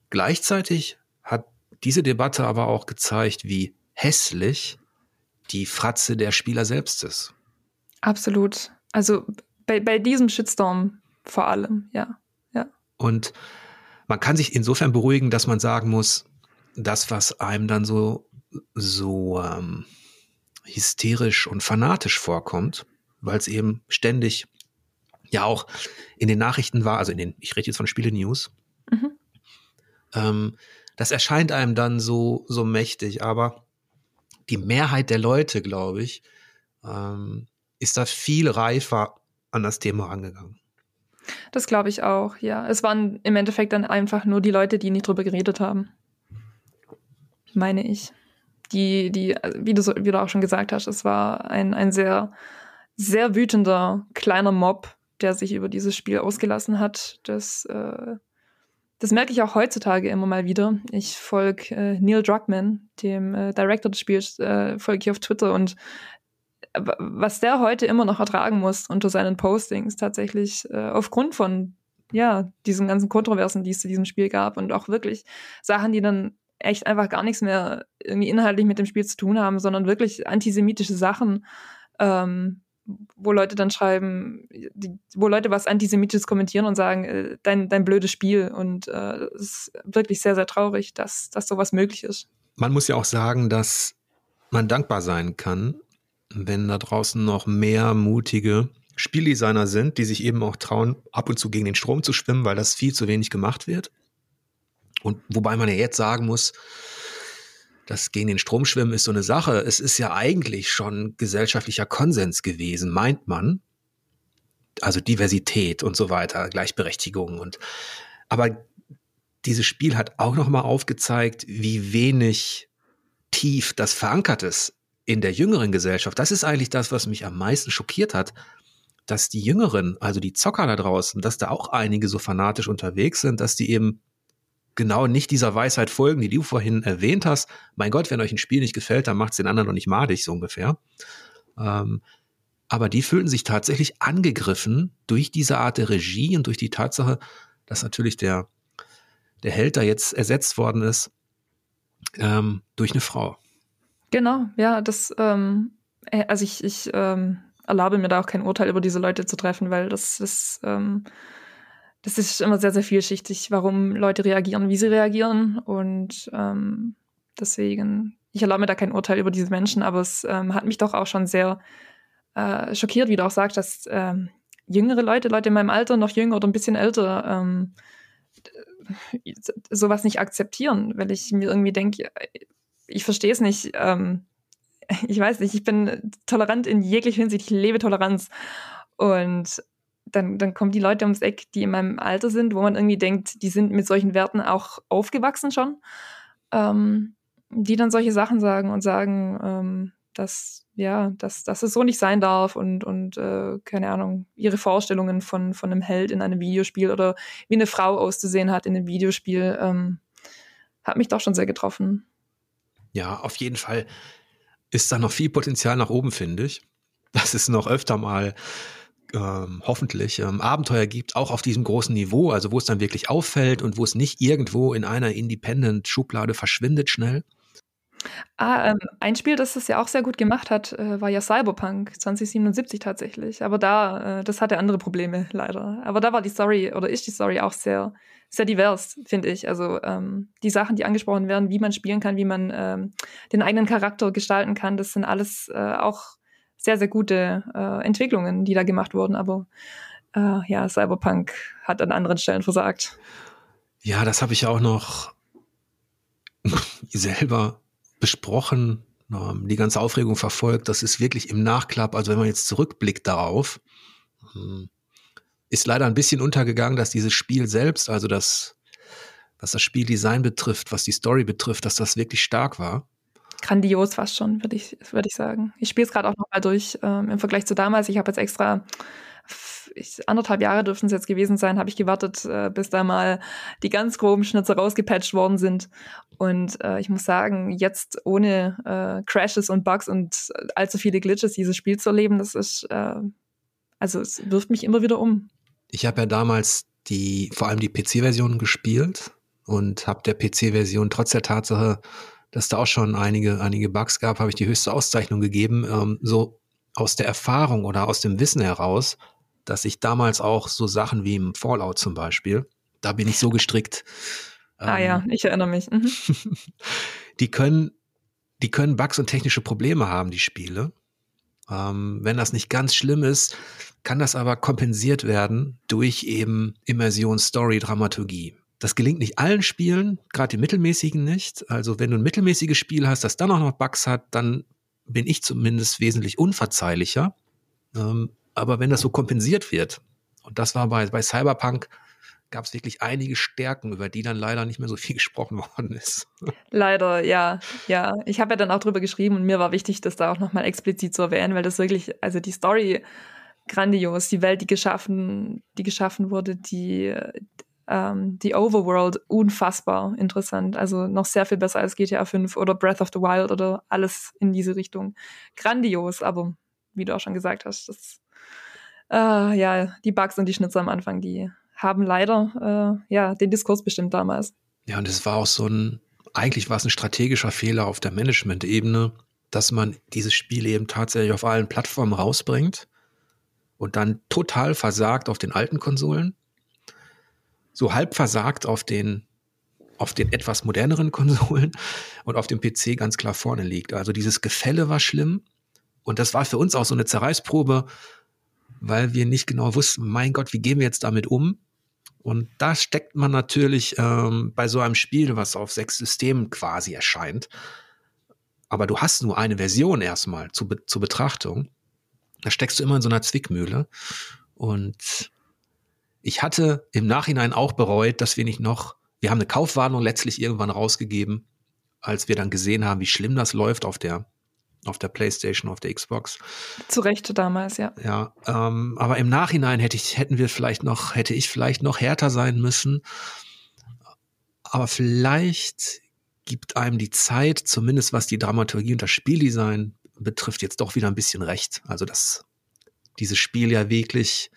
Gleichzeitig hat diese Debatte aber auch gezeigt, wie hässlich die Fratze der Spieler selbst ist. Absolut. Also bei, bei diesem Shitstorm vor allem, ja. ja. Und man kann sich insofern beruhigen, dass man sagen muss, das, was einem dann so, so ähm, hysterisch und fanatisch vorkommt, weil es eben ständig ja auch in den Nachrichten war, also in den, ich rede jetzt von Spiele-News, mhm ähm, das erscheint einem dann so, so mächtig, aber die Mehrheit der Leute, glaube ich, ähm, ist da viel reifer an das Thema angegangen. Das glaube ich auch, ja. Es waren im Endeffekt dann einfach nur die Leute, die nicht drüber geredet haben. Meine ich. Die, die, wie du, wie du auch schon gesagt hast, es war ein, ein sehr, sehr wütender kleiner Mob, der sich über dieses Spiel ausgelassen hat. Das, äh, das merke ich auch heutzutage immer mal wieder. Ich folge äh, Neil Druckmann, dem äh, Director des Spiels, äh, folge ich auf Twitter und was der heute immer noch ertragen muss unter seinen Postings tatsächlich äh, aufgrund von ja diesen ganzen Kontroversen, die es zu diesem Spiel gab und auch wirklich Sachen, die dann echt einfach gar nichts mehr irgendwie inhaltlich mit dem Spiel zu tun haben, sondern wirklich antisemitische Sachen, ähm, wo Leute dann schreiben, die, wo Leute was Antisemitisches kommentieren und sagen, äh, dein, dein blödes Spiel. Und äh, es ist wirklich sehr, sehr traurig, dass, dass sowas möglich ist. Man muss ja auch sagen, dass man dankbar sein kann, wenn da draußen noch mehr mutige Spieldesigner sind, die sich eben auch trauen, ab und zu gegen den Strom zu schwimmen, weil das viel zu wenig gemacht wird. Und wobei man ja jetzt sagen muss, das gegen den Strom schwimmen ist so eine Sache. Es ist ja eigentlich schon gesellschaftlicher Konsens gewesen, meint man. Also Diversität und so weiter, Gleichberechtigung und, aber dieses Spiel hat auch noch mal aufgezeigt, wie wenig tief das verankert ist in der jüngeren Gesellschaft, das ist eigentlich das, was mich am meisten schockiert hat, dass die Jüngeren, also die Zocker da draußen, dass da auch einige so fanatisch unterwegs sind, dass die eben genau nicht dieser Weisheit folgen, die du vorhin erwähnt hast. Mein Gott, wenn euch ein Spiel nicht gefällt, dann macht es den anderen noch nicht madig, so ungefähr. Ähm, aber die fühlten sich tatsächlich angegriffen durch diese Art der Regie und durch die Tatsache, dass natürlich der, der Held da jetzt ersetzt worden ist ähm, durch eine Frau. Genau, ja, das, ähm, äh, also ich, ich ähm, erlaube mir da auch kein Urteil über diese Leute zu treffen, weil das ist, ähm, das ist immer sehr, sehr vielschichtig, warum Leute reagieren, wie sie reagieren. Und ähm, deswegen, ich erlaube mir da kein Urteil über diese Menschen, aber es ähm, hat mich doch auch schon sehr äh, schockiert, wie du auch sagst, dass ähm, jüngere Leute, Leute in meinem Alter, noch jünger oder ein bisschen älter, ähm, sowas nicht akzeptieren, weil ich mir irgendwie denke, ich verstehe es nicht. Ähm, ich weiß nicht, ich bin tolerant in jeglicher Hinsicht, ich lebe Toleranz. Und dann, dann kommen die Leute ums Eck, die in meinem Alter sind, wo man irgendwie denkt, die sind mit solchen Werten auch aufgewachsen schon, ähm, die dann solche Sachen sagen und sagen, ähm, dass, ja, dass, dass es so nicht sein darf und, und äh, keine Ahnung, ihre Vorstellungen von, von einem Held in einem Videospiel oder wie eine Frau auszusehen hat in einem Videospiel, ähm, hat mich doch schon sehr getroffen. Ja, auf jeden Fall ist da noch viel Potenzial nach oben, finde ich. Dass es noch öfter mal ähm, hoffentlich ähm, Abenteuer gibt, auch auf diesem großen Niveau, also wo es dann wirklich auffällt und wo es nicht irgendwo in einer Independent-Schublade verschwindet schnell. Ah, ähm, ein Spiel, das es ja auch sehr gut gemacht hat, äh, war ja Cyberpunk 2077 tatsächlich. Aber da, äh, das hatte andere Probleme leider. Aber da war die Story oder ist die Story auch sehr, sehr divers, finde ich. Also ähm, die Sachen, die angesprochen werden, wie man spielen kann, wie man ähm, den eigenen Charakter gestalten kann, das sind alles äh, auch sehr, sehr gute äh, Entwicklungen, die da gemacht wurden. Aber äh, ja, Cyberpunk hat an anderen Stellen versagt. Ja, das habe ich auch noch selber besprochen, die ganze Aufregung verfolgt. Das ist wirklich im Nachklapp, also wenn man jetzt zurückblickt darauf, ähm, ist leider ein bisschen untergegangen, dass dieses Spiel selbst, also das, was das Spieldesign betrifft, was die Story betrifft, dass das wirklich stark war. Grandios fast schon, würde ich, würde ich sagen. Ich spiele es gerade auch noch mal durch ähm, im Vergleich zu damals. Ich habe jetzt extra ich, anderthalb Jahre dürften es jetzt gewesen sein, habe ich gewartet, äh, bis da mal die ganz groben Schnitzer rausgepatcht worden sind. Und äh, ich muss sagen, jetzt ohne äh, Crashes und Bugs und allzu viele Glitches dieses Spiel zu erleben, das ist, äh, also es wirft mich immer wieder um. Ich habe ja damals die, vor allem die PC-Version gespielt und habe der PC-Version trotz der Tatsache, dass da auch schon einige, einige Bugs gab, habe ich die höchste Auszeichnung gegeben. Ähm, so aus der Erfahrung oder aus dem Wissen heraus, dass ich damals auch so Sachen wie im Fallout zum Beispiel, da bin ich so gestrickt. Ah ähm, ja, ich erinnere mich. Mhm. die können, die können Bugs und technische Probleme haben, die Spiele. Ähm, wenn das nicht ganz schlimm ist, kann das aber kompensiert werden durch eben Immersion, Story, Dramaturgie. Das gelingt nicht allen Spielen, gerade die mittelmäßigen nicht. Also wenn du ein mittelmäßiges Spiel hast, das dann auch noch Bugs hat, dann bin ich zumindest wesentlich unverzeihlicher. Ähm, aber wenn das so kompensiert wird, und das war bei, bei Cyberpunk, gab es wirklich einige Stärken, über die dann leider nicht mehr so viel gesprochen worden ist. Leider, ja, ja. Ich habe ja dann auch drüber geschrieben und mir war wichtig, das da auch nochmal explizit zu erwähnen, weil das wirklich, also die Story grandios, die Welt, die geschaffen, die geschaffen wurde, die, ähm, die Overworld unfassbar interessant. Also noch sehr viel besser als GTA 5 oder Breath of the Wild oder alles in diese Richtung. Grandios, aber wie du auch schon gesagt hast, das äh, ja, die Bugs und die Schnitzer am Anfang, die haben leider äh, ja den Diskurs bestimmt damals. Ja, und es war auch so ein, eigentlich war es ein strategischer Fehler auf der Management-Ebene, dass man dieses Spiel eben tatsächlich auf allen Plattformen rausbringt und dann total versagt auf den alten Konsolen so halb versagt auf den auf den etwas moderneren Konsolen und auf dem PC ganz klar vorne liegt. Also dieses Gefälle war schlimm und das war für uns auch so eine Zerreißprobe, weil wir nicht genau wussten, mein Gott, wie gehen wir jetzt damit um? Und da steckt man natürlich ähm, bei so einem Spiel, was auf sechs Systemen quasi erscheint, aber du hast nur eine Version erstmal zu, zur Betrachtung. Da steckst du immer in so einer Zwickmühle. Und ich hatte im Nachhinein auch bereut, dass wir nicht noch, wir haben eine Kaufwarnung letztlich irgendwann rausgegeben, als wir dann gesehen haben, wie schlimm das läuft auf der auf der PlayStation, auf der Xbox. Zu Recht damals, ja. Ja, ähm, aber im Nachhinein hätte ich, hätten wir vielleicht noch, hätte ich vielleicht noch härter sein müssen. Aber vielleicht gibt einem die Zeit, zumindest was die Dramaturgie und das Spieldesign betrifft, jetzt doch wieder ein bisschen recht. Also dass dieses Spiel ja wirklich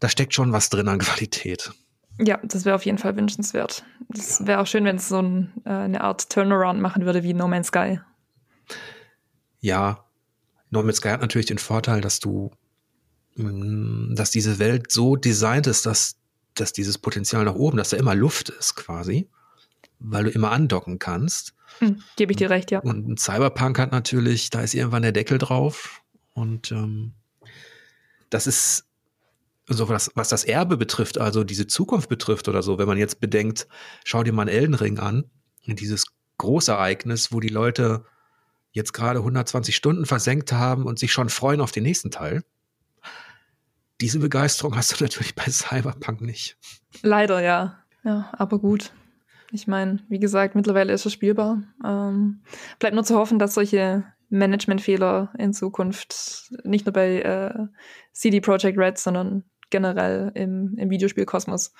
da steckt schon was drin an Qualität. Ja, das wäre auf jeden Fall wünschenswert. Das wäre auch schön, wenn es so ein, äh, eine Art Turnaround machen würde wie No Man's Sky. Ja, No Man's Sky hat natürlich den Vorteil, dass du, mh, mm, dass diese Welt so designt ist, dass, dass dieses Potenzial nach oben, dass da immer Luft ist quasi, weil du immer andocken kannst. Hm, Gebe ich dir recht, ja. Und ein Cyberpunk hat natürlich, da ist irgendwann der Deckel drauf und ähm, das ist so was, was das Erbe betrifft, also diese Zukunft betrifft oder so, wenn man jetzt bedenkt, schau dir mal einen Elden Ring an, dieses Großereignis, wo die Leute jetzt gerade 120 Stunden versenkt haben und sich schon freuen auf den nächsten Teil. Diese Begeisterung hast du natürlich bei Cyberpunk nicht. Leider, ja. Ja, aber gut. Ich meine, wie gesagt, mittlerweile ist es spielbar. Ähm, bleibt nur zu hoffen, dass solche Managementfehler in Zukunft nicht nur bei äh, CD Projekt Red, sondern generell im, im Videospielkosmos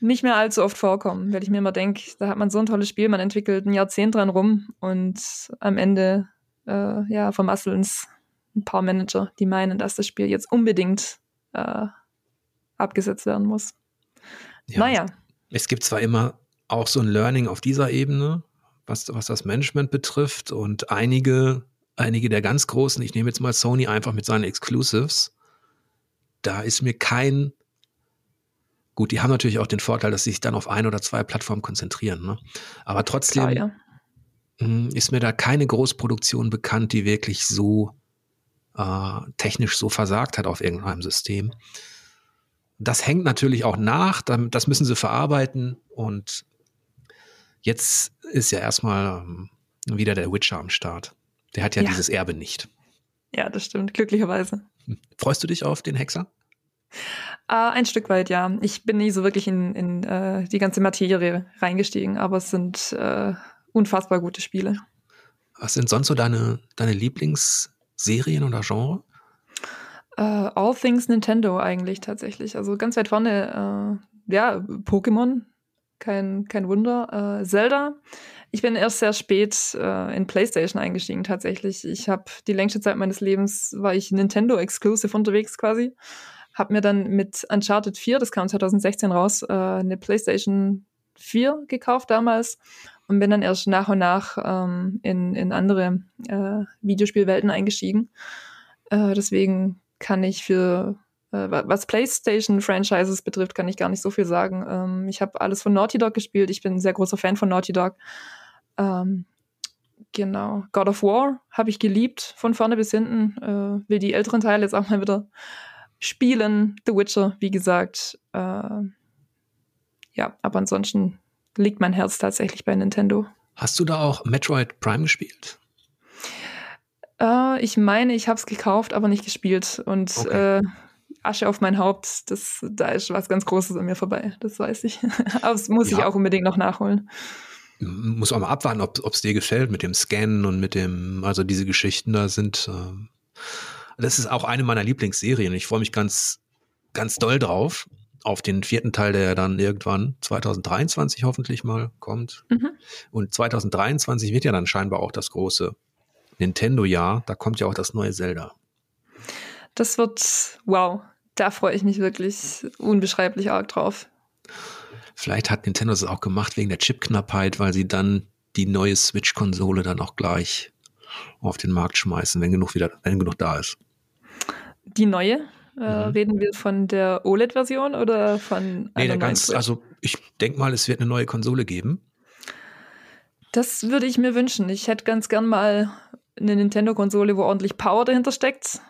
nicht mehr allzu oft vorkommen, weil ich mir immer denke, da hat man so ein tolles Spiel, man entwickelt ein Jahrzehnt dran rum und am Ende äh, ja, vermasseln es ein paar Manager, die meinen, dass das Spiel jetzt unbedingt äh, abgesetzt werden muss. Ja, naja. Es gibt zwar immer auch so ein Learning auf dieser Ebene, was, was das Management betrifft und einige, einige der ganz großen, ich nehme jetzt mal Sony einfach mit seinen Exclusives, da ist mir kein Gut, die haben natürlich auch den Vorteil, dass sie sich dann auf ein oder zwei Plattformen konzentrieren. Ne? Aber trotzdem Klar, ja. Hm, ist mir da keine Großproduktion bekannt, die wirklich so äh, technisch so versagt hat auf irgendeinem System. Das hängt natürlich auch nach, das müssen sie verarbeiten und jetzt ist ja erstmal ähm, wieder der Witcher am Start. Der hat ja, ja. dieses Erbe nicht. Ja, das stimmt, glücklicherweise. Freust du dich auf den Hexer? Äh, ein Stück weit, ja. Ich bin nie so wirklich in, in äh, die ganze Materie reingestiegen, aber es sind äh, unfassbar gute Spiele. Was sind sonst so deine, deine Lieblingsserien oder Genre? Uh, all Things Nintendo eigentlich tatsächlich. Also ganz weit vorne, uh, ja, Pokémon, kein, kein Wunder. Uh, Zelda. Ich bin erst sehr spät in PlayStation eingestiegen tatsächlich. Ich habe die längste Zeit meines Lebens war ich Nintendo Exclusive unterwegs quasi. Hab mir dann mit Uncharted 4, das kam 2016 raus, äh, eine PlayStation 4 gekauft damals und bin dann erst nach und nach ähm, in, in andere äh, Videospielwelten eingestiegen. Äh, deswegen kann ich für äh, was PlayStation-Franchises betrifft, kann ich gar nicht so viel sagen. Ähm, ich habe alles von Naughty Dog gespielt. Ich bin ein sehr großer Fan von Naughty Dog. Ähm, genau. God of War habe ich geliebt, von vorne bis hinten. Äh, will die älteren Teile jetzt auch mal wieder spielen. The Witcher, wie gesagt. Äh, ja, aber ansonsten liegt mein Herz tatsächlich bei Nintendo. Hast du da auch Metroid Prime gespielt? Äh, ich meine, ich habe es gekauft, aber nicht gespielt. Und okay. äh, Asche auf mein Haupt, das, da ist was ganz Großes an mir vorbei, das weiß ich. aber das muss ja. ich auch unbedingt noch nachholen. Muss auch mal abwarten, ob es dir gefällt mit dem Scannen und mit dem, also diese Geschichten da sind. Äh, das ist auch eine meiner Lieblingsserien. Ich freue mich ganz, ganz doll drauf auf den vierten Teil, der dann irgendwann 2023 hoffentlich mal kommt. Mhm. Und 2023 wird ja dann scheinbar auch das große Nintendo-Jahr. Da kommt ja auch das neue Zelda. Das wird, wow, da freue ich mich wirklich unbeschreiblich arg drauf. Vielleicht hat Nintendo das auch gemacht wegen der Chipknappheit, weil sie dann die neue Switch-Konsole dann auch gleich auf den Markt schmeißen, wenn genug wieder, wenn genug da ist. Die neue? Äh, mhm. Reden wir von der OLED-Version oder von Nee, der ganz, also ich denke mal, es wird eine neue Konsole geben. Das würde ich mir wünschen. Ich hätte ganz gern mal eine Nintendo-Konsole, wo ordentlich Power dahinter steckt.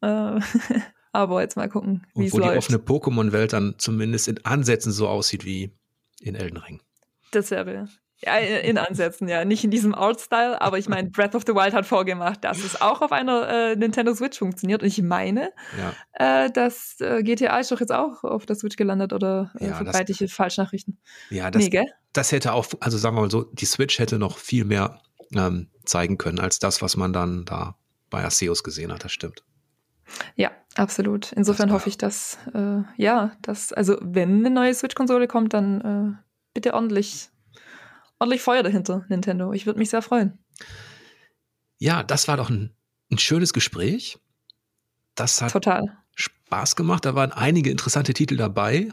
Äh, aber jetzt mal gucken, wie es läuft. Wo die offene Pokémon-Welt dann zumindest in Ansätzen so aussieht wie in Elden Ring. Das wäre ja, in Ansätzen, ja. Nicht in diesem Art-Style, aber ich meine, Breath of the Wild hat vorgemacht, dass es auch auf einer äh, Nintendo Switch funktioniert. Und ich meine, ja. äh, dass äh, GTA ist doch jetzt auch auf der Switch gelandet oder äh, ja, verbreite ich Falschnachrichten. Ja, das, nee, das hätte auch, also sagen wir mal so, die Switch hätte noch viel mehr ähm, zeigen können, als das, was man dann da bei Arceus gesehen hat, das stimmt. Ja, absolut. Insofern hoffe ich, dass, äh, ja, dass, also wenn eine neue Switch-Konsole kommt, dann äh, bitte ordentlich ordentlich Feuer dahinter, Nintendo. Ich würde mich sehr freuen. Ja, das war doch ein, ein schönes Gespräch. Das hat Total. Spaß gemacht. Da waren einige interessante Titel dabei.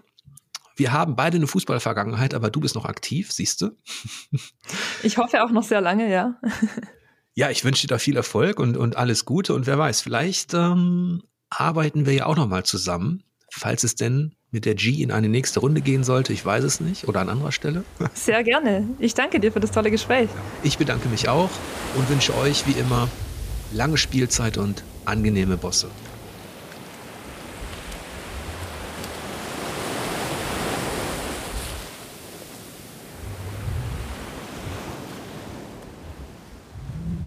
Wir haben beide eine Fußballvergangenheit, aber du bist noch aktiv, siehst du? Ich hoffe auch noch sehr lange, ja. Ja, ich wünsche dir da viel Erfolg und, und alles Gute. Und wer weiß, vielleicht ähm, arbeiten wir ja auch noch mal zusammen, falls es denn mit der G in eine nächste Runde gehen sollte. Ich weiß es nicht. Oder an anderer Stelle. Sehr gerne. Ich danke dir für das tolle Gespräch. Ich bedanke mich auch und wünsche euch wie immer lange Spielzeit und angenehme Bosse.